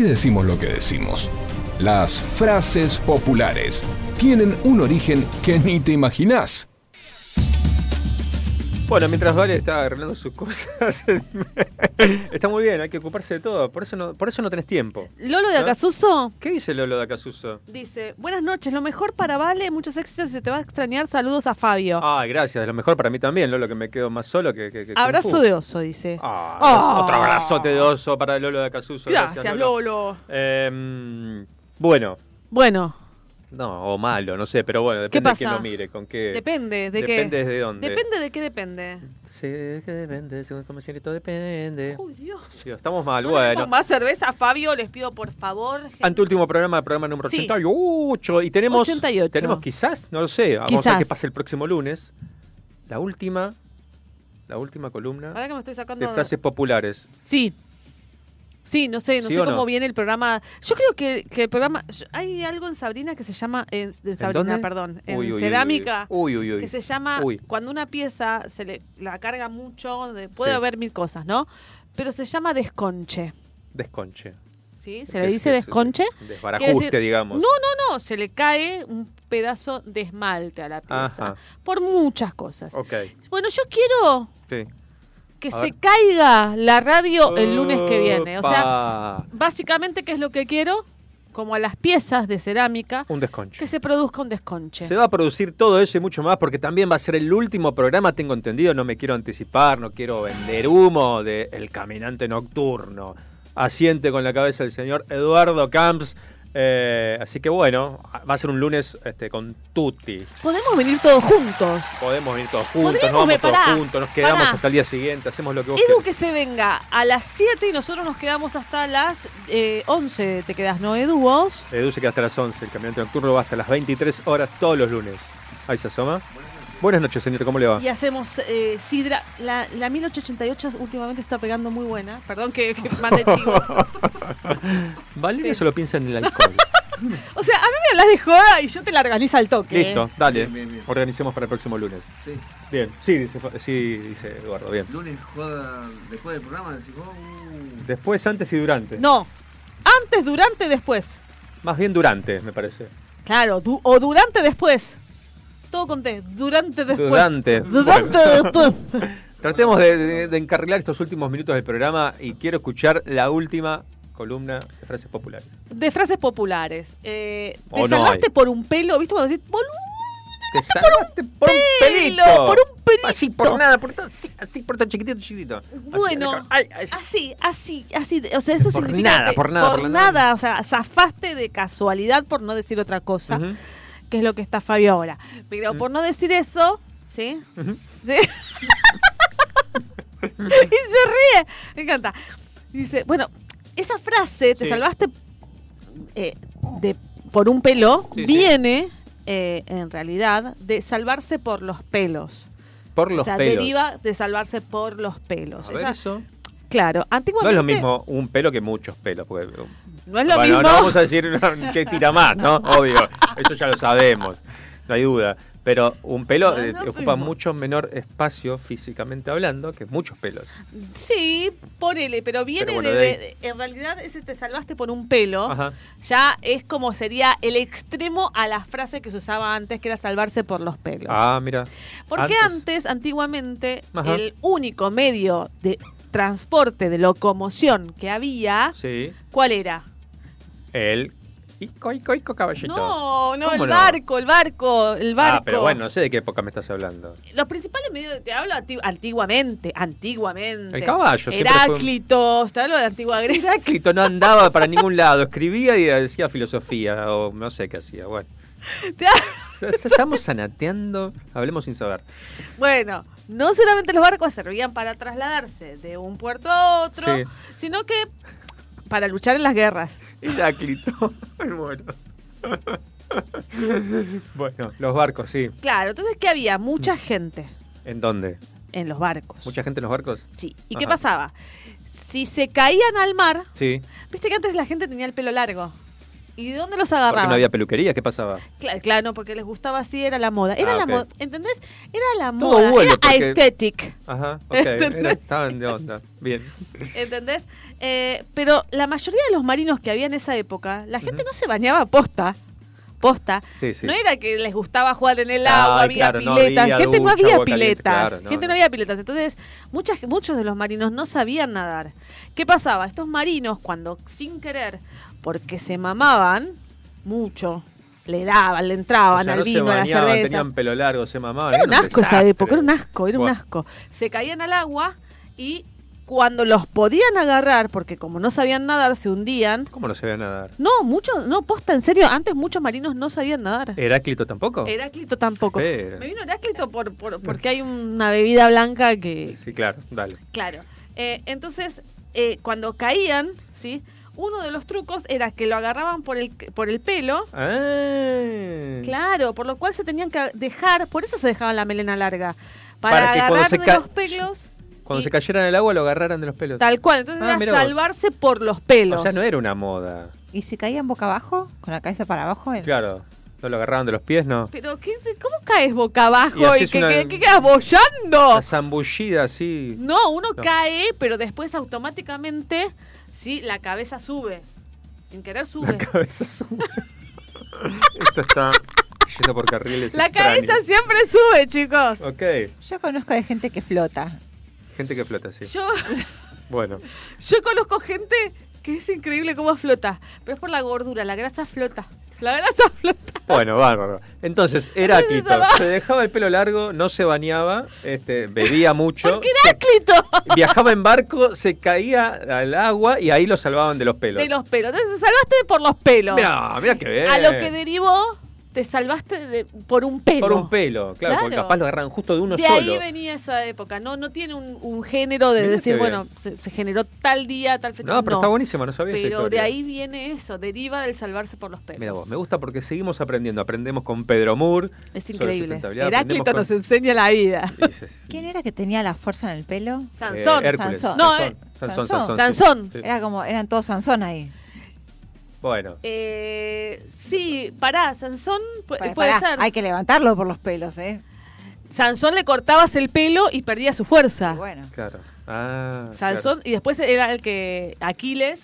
Qué decimos lo que decimos? Las frases populares tienen un origen que ni te imaginás. Bueno, mientras Vale está arreglando sus cosas, está muy bien, hay que ocuparse de todo. Por eso no, por eso no tenés tiempo. Lolo de ¿No? Acasuso ¿Qué dice Lolo de Acasuso? dice, buenas noches, lo mejor para Vale, muchos éxitos, se te va a extrañar, saludos a Fabio. Ay, gracias. Lo mejor para mí también, Lolo, que me quedo más solo que. que, que Abrazo de oso, dice. Ah, Ah. Otro abrazote de oso para Lolo de Acasuso. Gracias, Lolo. Eh, bueno, Bueno, no, o malo, no sé, pero bueno, ¿Qué depende de quién pasa? lo mire, con qué. depende de qué. Depende de dónde. Depende de qué depende. Sí, es que depende, según como todo depende. Uy, Dios. Dios, estamos mal, No bueno. más cerveza, Fabio, les pido por favor. Anteúltimo programa, programa número Sí. 88. Y tenemos. 88. Tenemos quizás, no lo sé. Vamos a ver Quizás. qué pasa el próximo lunes. La última. La última columna Ahora que me estoy sacando. de frases populares. Sí. Sí, no sé, no ¿Sí sé cómo no? viene el programa. Yo creo que, que el programa. hay algo en Sabrina que se llama. En, Sabrina, perdón. En Uy, uy, cerámica. uy, uy, uy. Que se llama. Cuando una pieza se le la carga mucho, de- puede Sí. haber mil cosas, ¿no? Pero se llama desconche. Desconche. ¿Sí? ¿Se ¿Qué le dice desconche? Desbarajuste, decir- digamos. No, no, no. Se le cae un pedazo de esmalte a la pieza. Ajá. Por muchas cosas. Ok. Bueno, yo quiero Sí. Que A se ver. caiga la radio el lunes que viene. O sea, básicamente, ¿qué es lo que quiero? Como a las piezas de cerámica, Un desconche. que se produzca un desconche. Se va a producir todo eso y mucho más porque también va a ser el último programa, tengo entendido, no me quiero anticipar, no quiero vender humo de El Caminante Nocturno. Asiente con la cabeza el señor Eduardo Camps. Eh, así que bueno, va a ser un lunes este, con Tutti. Podemos venir todos juntos. Podemos venir todos juntos, nos vamos todos juntos, nos quedamos pará. hasta el día siguiente, hacemos lo que vos Edu quieras. que se venga a las 7 y nosotros nos quedamos hasta las eh, 11. ¿Te quedas, no, Edu, vos? Edu se queda hasta las 11, el Caminante Nocturno va hasta las 23 horas todos los lunes. Ahí se asoma. Buenas noches, señor, ¿cómo le va? Y hacemos eh, sidra. La, la 1888 últimamente está pegando muy buena. Perdón que, que mande chivo. Valeria solo piensa en el alcohol. O sea, a mí me hablas de joda y yo te la organizo al toque. Listo, ¿eh? dale. Bien, bien, bien. Organicemos para el próximo lunes. Sí. Bien, sí, dice, sí, dice Eduardo, bien. Lunes joda después del programa, decís vos. uh, Después, antes y durante. No. Antes, durante, después. Más bien durante, me parece. Claro, du- o durante, después. Todo conté. Durante, después. Durante. Durante, Bueno. después. Tratemos de, de- de encarrilar estos últimos minutos del programa y quiero escuchar la última columna de frases populares. De frases populares. Eh, te salvaste por un pelo, ¿viste? Cuando decís, boludo, Te salvaste por un pelito. por un pelito. Así, por nada, por tan, así, así, por tan chiquitito, chiquitito. Así, Bueno, ay, así, así, así. O sea, eso Por significa nada, por nada, por nada. nada. O sea, zafaste de casualidad, por no decir otra cosa. Que es lo que está Fabio ahora. Pero Mm. por no decir eso, ¿sí? ¿Sí? y se ríe. Me encanta. Dice, bueno, esa frase, te Sí. salvaste eh, de, por un pelo, sí. viene eh, en realidad de salvarse por los pelos. Por los o sea, pelos. deriva de salvarse por los pelos. A ver Esa- eso. Claro, No antiguamente. es lo mismo un pelo que muchos pelos. Porque, No es lo bueno, mismo. no vamos a decir que tira más, ¿no? Obvio. Eso ya lo sabemos. No hay duda. Pero un pelo No eh, ocupa mucho menor espacio físicamente hablando que muchos pelos. Sí, ponele, pero viene Pero bueno, de, de ahí. de- En realidad, ese te salvaste por un pelo. Ajá. Ya es como sería el extremo a la frase que se usaba antes, que era salvarse por los pelos. Ah, mira. Porque antes- antes, antiguamente, Ajá. el único medio de transporte, de locomoción que había, Sí. ¿cuál era? El Ico, Ico, Ico caballito. No, no, ¿Cómo el barco, el barco, el barco. Ah, pero bueno, no sé de qué época me estás hablando. Los principales medios, te hablo anti- antiguamente, antiguamente. El caballo, fue un- te hablo de antigua Grecia. Heráclito no andaba para ningún lado, escribía y decía filosofía, o no sé qué hacía, bueno. Estamos sanateando, hablemos sin saber. Bueno, no solamente los barcos servían para trasladarse de un puerto a otro, Sí. sino que para luchar en las guerras. Heráclito, bueno. bueno, los barcos, sí. Claro, entonces, ¿qué había? Mucha gente ¿En dónde? en los barcos. ¿Mucha gente en los barcos? Sí. ¿Y qué pasaba? Si se caían al mar, Sí. viste que antes la gente tenía el pelo largo. ¿Y de dónde los Porque agarraban? no había peluquería, ¿qué pasaba? Claro, claro, no, porque les gustaba así, era la moda. Era Ah, la moda, ¿entendés? Era la Todo moda, bueno, era porque- aesthetic. Ajá, ok, estaban de onda. Bien. ¿Entendés? Eh, pero la mayoría de los marinos que había en esa época, la gente no se bañaba posta. Posta. Sí, sí. No era que les gustaba jugar en el agua, había claro, no piletas. había gente no había caliente, piletas. claro, no, gente no, no. había piletas. Entonces, muchas, muchos de los marinos no sabían nadar. ¿Qué pasaba? Estos marinos, cuando sin querer, porque se mamaban mucho, le daban, le O entraban sea, al no vino, a la cerveza. tenían pelo largo, se mamaban. Era un asco esa época, era un asco, era un asco. Se caían al agua y cuando los podían agarrar, porque como no sabían nadar, se hundían. ¿Cómo no veía nadar? No, muchos, no, posta, en serio, antes muchos marinos no sabían nadar. ¿Heráclito tampoco? Heráclito tampoco. Pero- Me vino Heráclito por, por- porque hay una bebida blanca que... Sí, claro, dale. Claro. Eh, entonces, eh, cuando caían, ¿sí? Uno de los trucos era que lo agarraban por el, por el pelo. Ah. Claro, por lo cual se tenían que dejar, por eso se dejaban la melena larga. Para, Para que cuando agarrar se de los pelos, Cuando se cayeran al agua lo agarraran de los pelos. tal cual. Entonces Ah, era salvarse por los pelos. O sea, no era una moda. ¿Y si caían boca abajo? ¿Con la cabeza para abajo? Claro. No lo agarraban de los pies, no. Pero, ¿qué, ¿cómo caes boca abajo? Y ¿Y, que, una- que- que quedas bollando? La zambullida así. No, uno No. cae, pero después automáticamente, sí, la cabeza sube. Sin querer sube. La cabeza sube. Esto está yendo por carriles La extraños. cabeza siempre sube, chicos. Ok. Yo conozco de gente que flota. Gente que flota, sí. Yo, Bueno. yo conozco gente que es increíble cómo flota. Pero es por la gordura, la grasa flota. La grasa flota. Bueno, bárbaro. Entonces, Heráclito se se dejaba el pelo largo, no se bañaba, este, bebía mucho, Heráclito. viajaba en barco, se caía al agua y ahí lo salvaban de los pelos. De los pelos. Entonces, salvaste por los pelos. Mira, mira que bien. A lo que derivó, te salvaste de- por un pelo. Por un pelo, claro, porque Claro. capaz lo agarran justo de uno de solo. ahí venía esa época. No, no tiene un, un género de Mirá decir, bueno, se, se generó tal día, tal fecha. No, pero está buenísimo, no sabía Pero de ahí viene eso, deriva del salvarse por los pelos. Mira vos, me gusta porque seguimos aprendiendo. Aprendemos con Pedro Moore. Es increíble. Heráclito nos enseña la vida. ¿Quién era que tenía la fuerza en el pelo? Sansón. Eh. Sansón. No, Sansón, eh, Sansón, Sansón. Sansón. Sí. Era como, eran todos Sansón ahí. Bueno, Eh, sí, pará, Sansón puede pará, ser. Hay que levantarlo por los pelos, ¿eh? Sansón le cortabas el pelo y perdía su fuerza. Bueno. claro. Ah, Sansón, y después era el que Aquiles.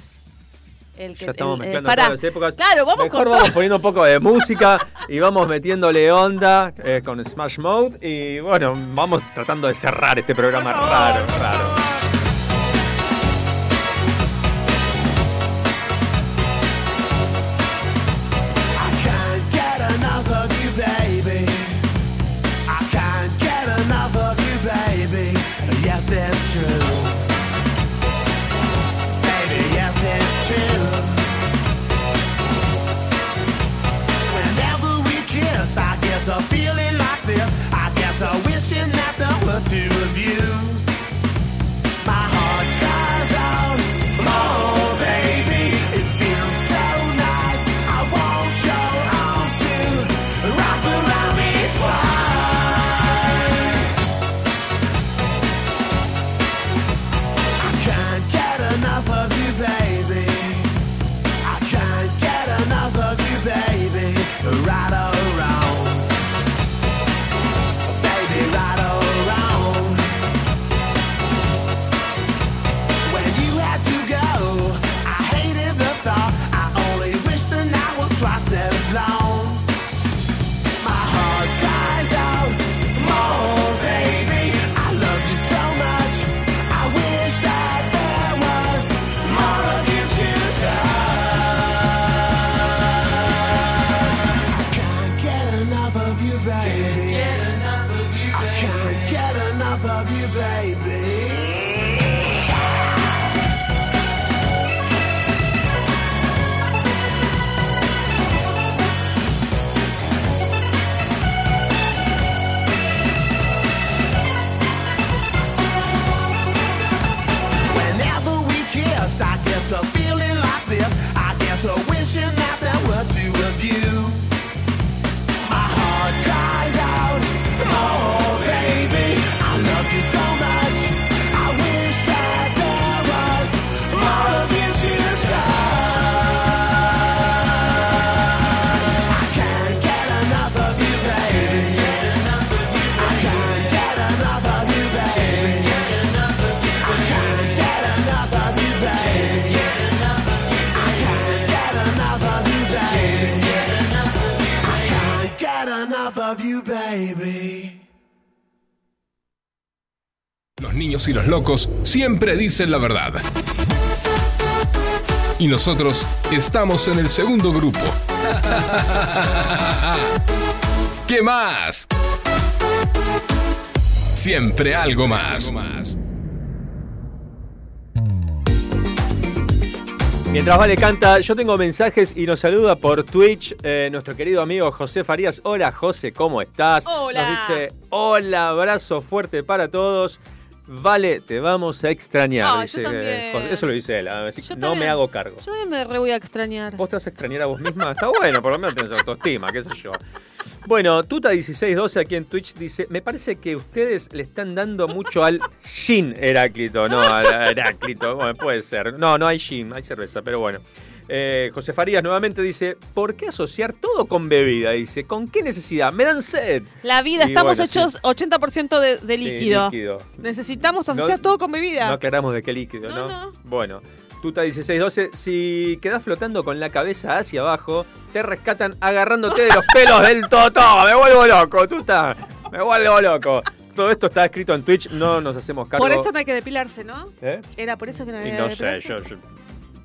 El que, Ya estamos el- mezclando todas las épocas. Claro, vamos Mejor con vamos todo. poniendo un poco de música y vamos metiéndole onda eh, con Smash Mode y bueno, vamos tratando de cerrar este programa raro, raro. Y los locos siempre dicen la verdad. Y nosotros estamos en el segundo grupo. ¿Qué más? Siempre algo más. Mientras Vale canta, yo tengo mensajes y nos saluda por Twitch eh, nuestro querido amigo José Farías. Hola José, ¿cómo estás? Hola. Nos dice, hola, abrazo fuerte para todos. Vale, te vamos a extrañar. Ah, yo también. Eso lo dice él. así que Yo no también. me hago cargo. Yo también me re voy a extrañar. ¿Vos te vas a extrañar a vos misma? Está bueno, por lo menos tenés autoestima, qué sé yo. Bueno, Tuta1612 aquí en Twitch dice, me parece que ustedes le están dando mucho al gin Heráclito, no al Heráclito. Bueno, puede ser. No, no hay gin, hay cerveza, pero bueno. Eh, José Farías nuevamente dice, ¿por qué asociar todo con bebida? Dice, ¿con qué necesidad? Me dan sed. La vida, Y estamos bueno, sí. hechos 80% de, de líquido. líquido. Necesitamos asociar No- todo con bebida. No aclaramos de qué líquido, ¿no? Bueno, Tuta 1612, si quedás flotando con la cabeza hacia abajo, te rescatan agarrándote de los pelos del toto. Me vuelvo loco, Tuta. Me vuelvo loco. Todo esto está escrito en Twitch, no nos hacemos cargo. Por eso no hay que depilarse, ¿no? ¿Eh? Era por eso que no Y había no que sé, depilarse. yo, yo-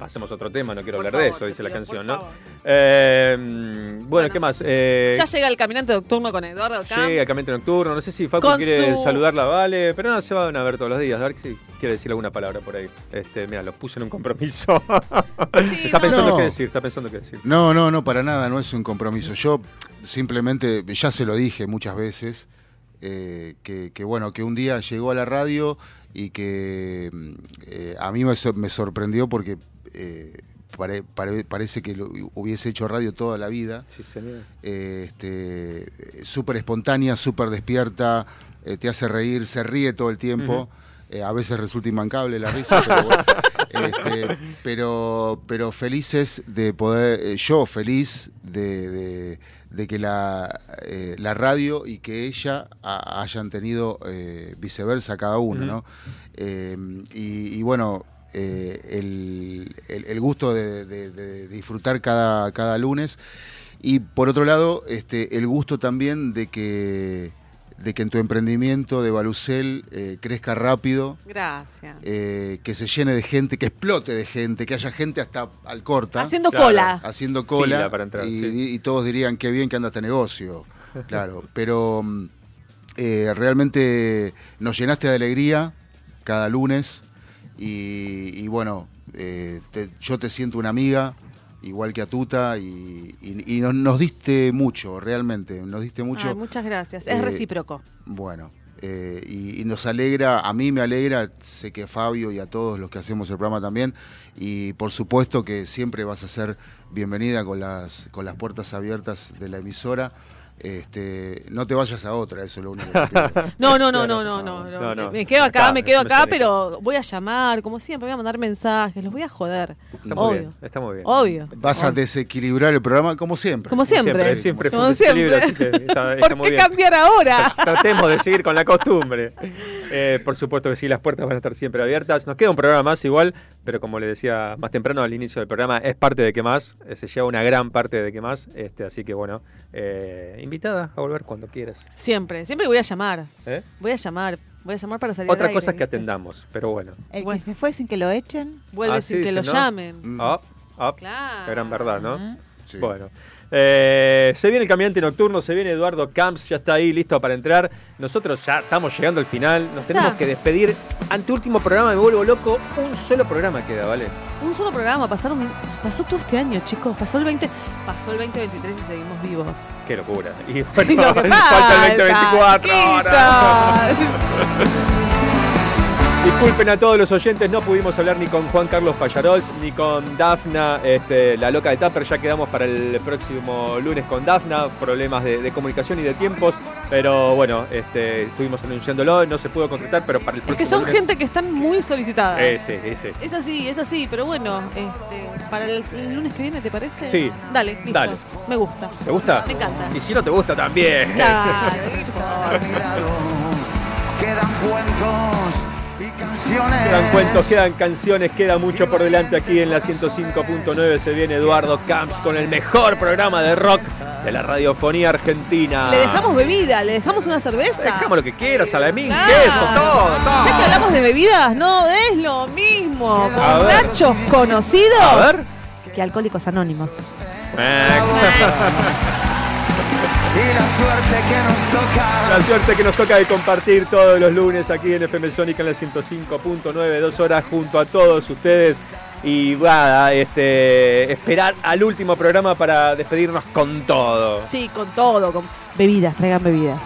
pasemos a otro tema, no quiero Por hablar de eso, dice la canción, ¿no? Eh, bueno, ¿qué más? Eh, Ya llega el caminante nocturno con Eduardo Camps. Llega Caminante Nocturno. No sé si Facu Con quiere su- saludarla, vale. Pero no, se van a ver todos los días. A ver si quiere decir alguna palabra por ahí. Este, mira, los puse en un compromiso. está pensando no. qué decir, está pensando qué decir. No, no, no, para nada, no es un compromiso. Yo simplemente, ya se lo dije muchas veces, eh, que, que, bueno, que un día llegó a la radio y que eh, a mí me sorprendió porque eh, pare- pare- parece que lo hubiese hecho radio toda la vida. Sí, señor. Eh, este, súper espontánea, súper despierta, eh, te hace reír, se ríe todo el tiempo. A veces resulta imbancable la risa, pero, bueno. Este, pero, pero felices de poder, yo feliz de, de- de que la, eh, la radio y que ella ha- hayan tenido eh, viceversa cada uno. ¿no? Eh, y, y bueno, eh, el, el- el gusto de, de- de disfrutar cada, cada lunes. Y por otro lado, este, el gusto también de que, de que en tu emprendimiento de Balucel eh, crezca rápido, Gracias. eh, que se llene de gente, que explote de gente, que haya gente hasta al corta. Haciendo Claro. cola. Haciendo cola. Fila para entrar, y, sí. y todos dirían, qué bien que anda este negocio. Claro, pero mm, eh, realmente nos llenaste de alegría cada lunes y, y bueno, eh, te- yo te siento una amiga, igual que a Tuta, y, y- y nos, nos diste mucho, realmente, nos diste mucho. Ay, muchas gracias. Es Eh, recíproco. Bueno, eh, y, y nos alegra, a mí me alegra, sé que a Fabio y a todos los que hacemos el programa también, y por supuesto que siempre vas a ser bienvenida con las, con las puertas abiertas de la emisora. Este, no te vayas a otra, eso es lo único que. No, no, no, no, no, no, No, no. Me quedo acá, Acá, me quedo acá, pero voy a llamar, como siempre, voy a mandar mensajes, los voy a joder. Está muy Obvio. bien, está muy bien. Obvio. Vas a desequilibrar el programa como siempre. Como siempre. Siempre, Como siempre. así que está- está ¿Por muy qué bien. cambiar ahora? Tratemos de seguir con la costumbre. Eh, por supuesto que sí, las puertas van a estar siempre abiertas. Nos queda un programa más igual, pero como le decía más temprano al inicio del programa, es parte de que más, eh, se lleva una gran parte de que más. Este, así que bueno, eh, invitada a volver cuando quieras. Siempre, siempre voy a llamar. ¿Eh? Voy a llamar, voy a llamar para salir Otra al cosa es que ¿viste? atendamos, pero bueno. El que se fue sin que lo echen. Vuelve Ah, sin sí, que sí, lo ¿no? llamen. Ah, ah, Claro. Gran verdad, ¿no? Bueno. Eh, se viene el caminante nocturno, se viene Eduardo Camps, ya está ahí listo para entrar. Nosotros ya estamos llegando al final, nos tenemos que despedir. Ante último programa, me vuelvo loco. Un solo programa queda, ¿vale? Un solo programa, pasaron, pasó todo este año, chicos. Pasó el 20, pasó el 2023 y seguimos vivos. Qué locura. Y bueno, que falta el 2024 falta, ahora. Disculpen a todos los oyentes, no pudimos hablar ni con Juan Carlos Payarols ni con Dafna, este, la loca de Tapper. Ya quedamos para el próximo lunes con Dafna, problemas de, de comunicación y de tiempos. Pero bueno, este, estuvimos anunciándolo, no se pudo concretar, pero para el Es próximo que son lunes- gente que están muy solicitadas. Ese, ese. Es así, es así, pero bueno, este, para el, el lunes que viene, ¿te parece? Sí. Dale, listo. Dale. Me gusta. ¿Te gusta? Me encanta. Y si no te gusta también. Claro, Quedan cuentos Quedan cuentos, quedan canciones, queda mucho por delante aquí en la 105.9. Se viene Eduardo Camps con el mejor programa de rock de la radiofonía argentina. Le dejamos bebida, le dejamos una cerveza. Dejamos lo que quieras, salamín, Claro. queso, todo, todo. Ya que hablamos de bebidas, no es lo mismo. A ver. Borrachos conocidos A ver. que alcohólicos anónimos. Y la suerte que nos toca. La suerte que nos toca de compartir todos los lunes aquí en FM Sónica en la 105.9, dos horas junto a todos ustedes. Y nada, este, esperar al último programa para despedirnos con todo. Sí, con todo, con bebidas, traigan bebidas.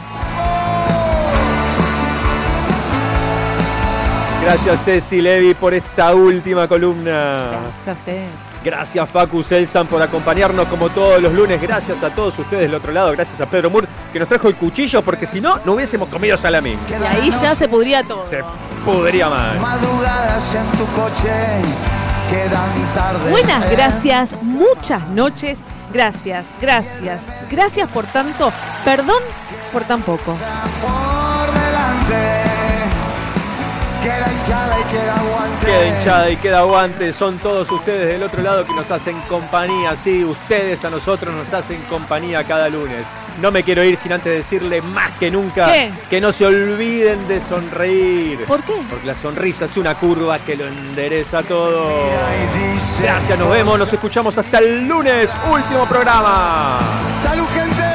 Gracias Ceci Levi por esta última columna. Gracias a ustedes. Gracias Facu Selsan por acompañarnos como todos los lunes. Gracias a todos ustedes del otro lado. Gracias a Pedro Mur que nos trajo el cuchillo porque si no, no hubiésemos comido salamín. Y ahí ya se pudría todo. Se pudría mal. Madrugadas en tu coche quedan tardes. Buenas gracias, muchas noches. Gracias, gracias, gracias por tanto. Perdón por tan poco. Por delante queda hinchada y queda aguante. Son todos ustedes del otro lado que nos hacen compañía. Sí, ustedes a nosotros nos hacen compañía cada lunes. No me quiero ir sin antes decirle más que nunca ¿Qué? que no se olviden de sonreír. ¿Por qué? Porque la sonrisa es una curva que lo endereza todo. Gracias, nos vemos, nos escuchamos hasta el lunes. Último programa. ¡Salud, gente!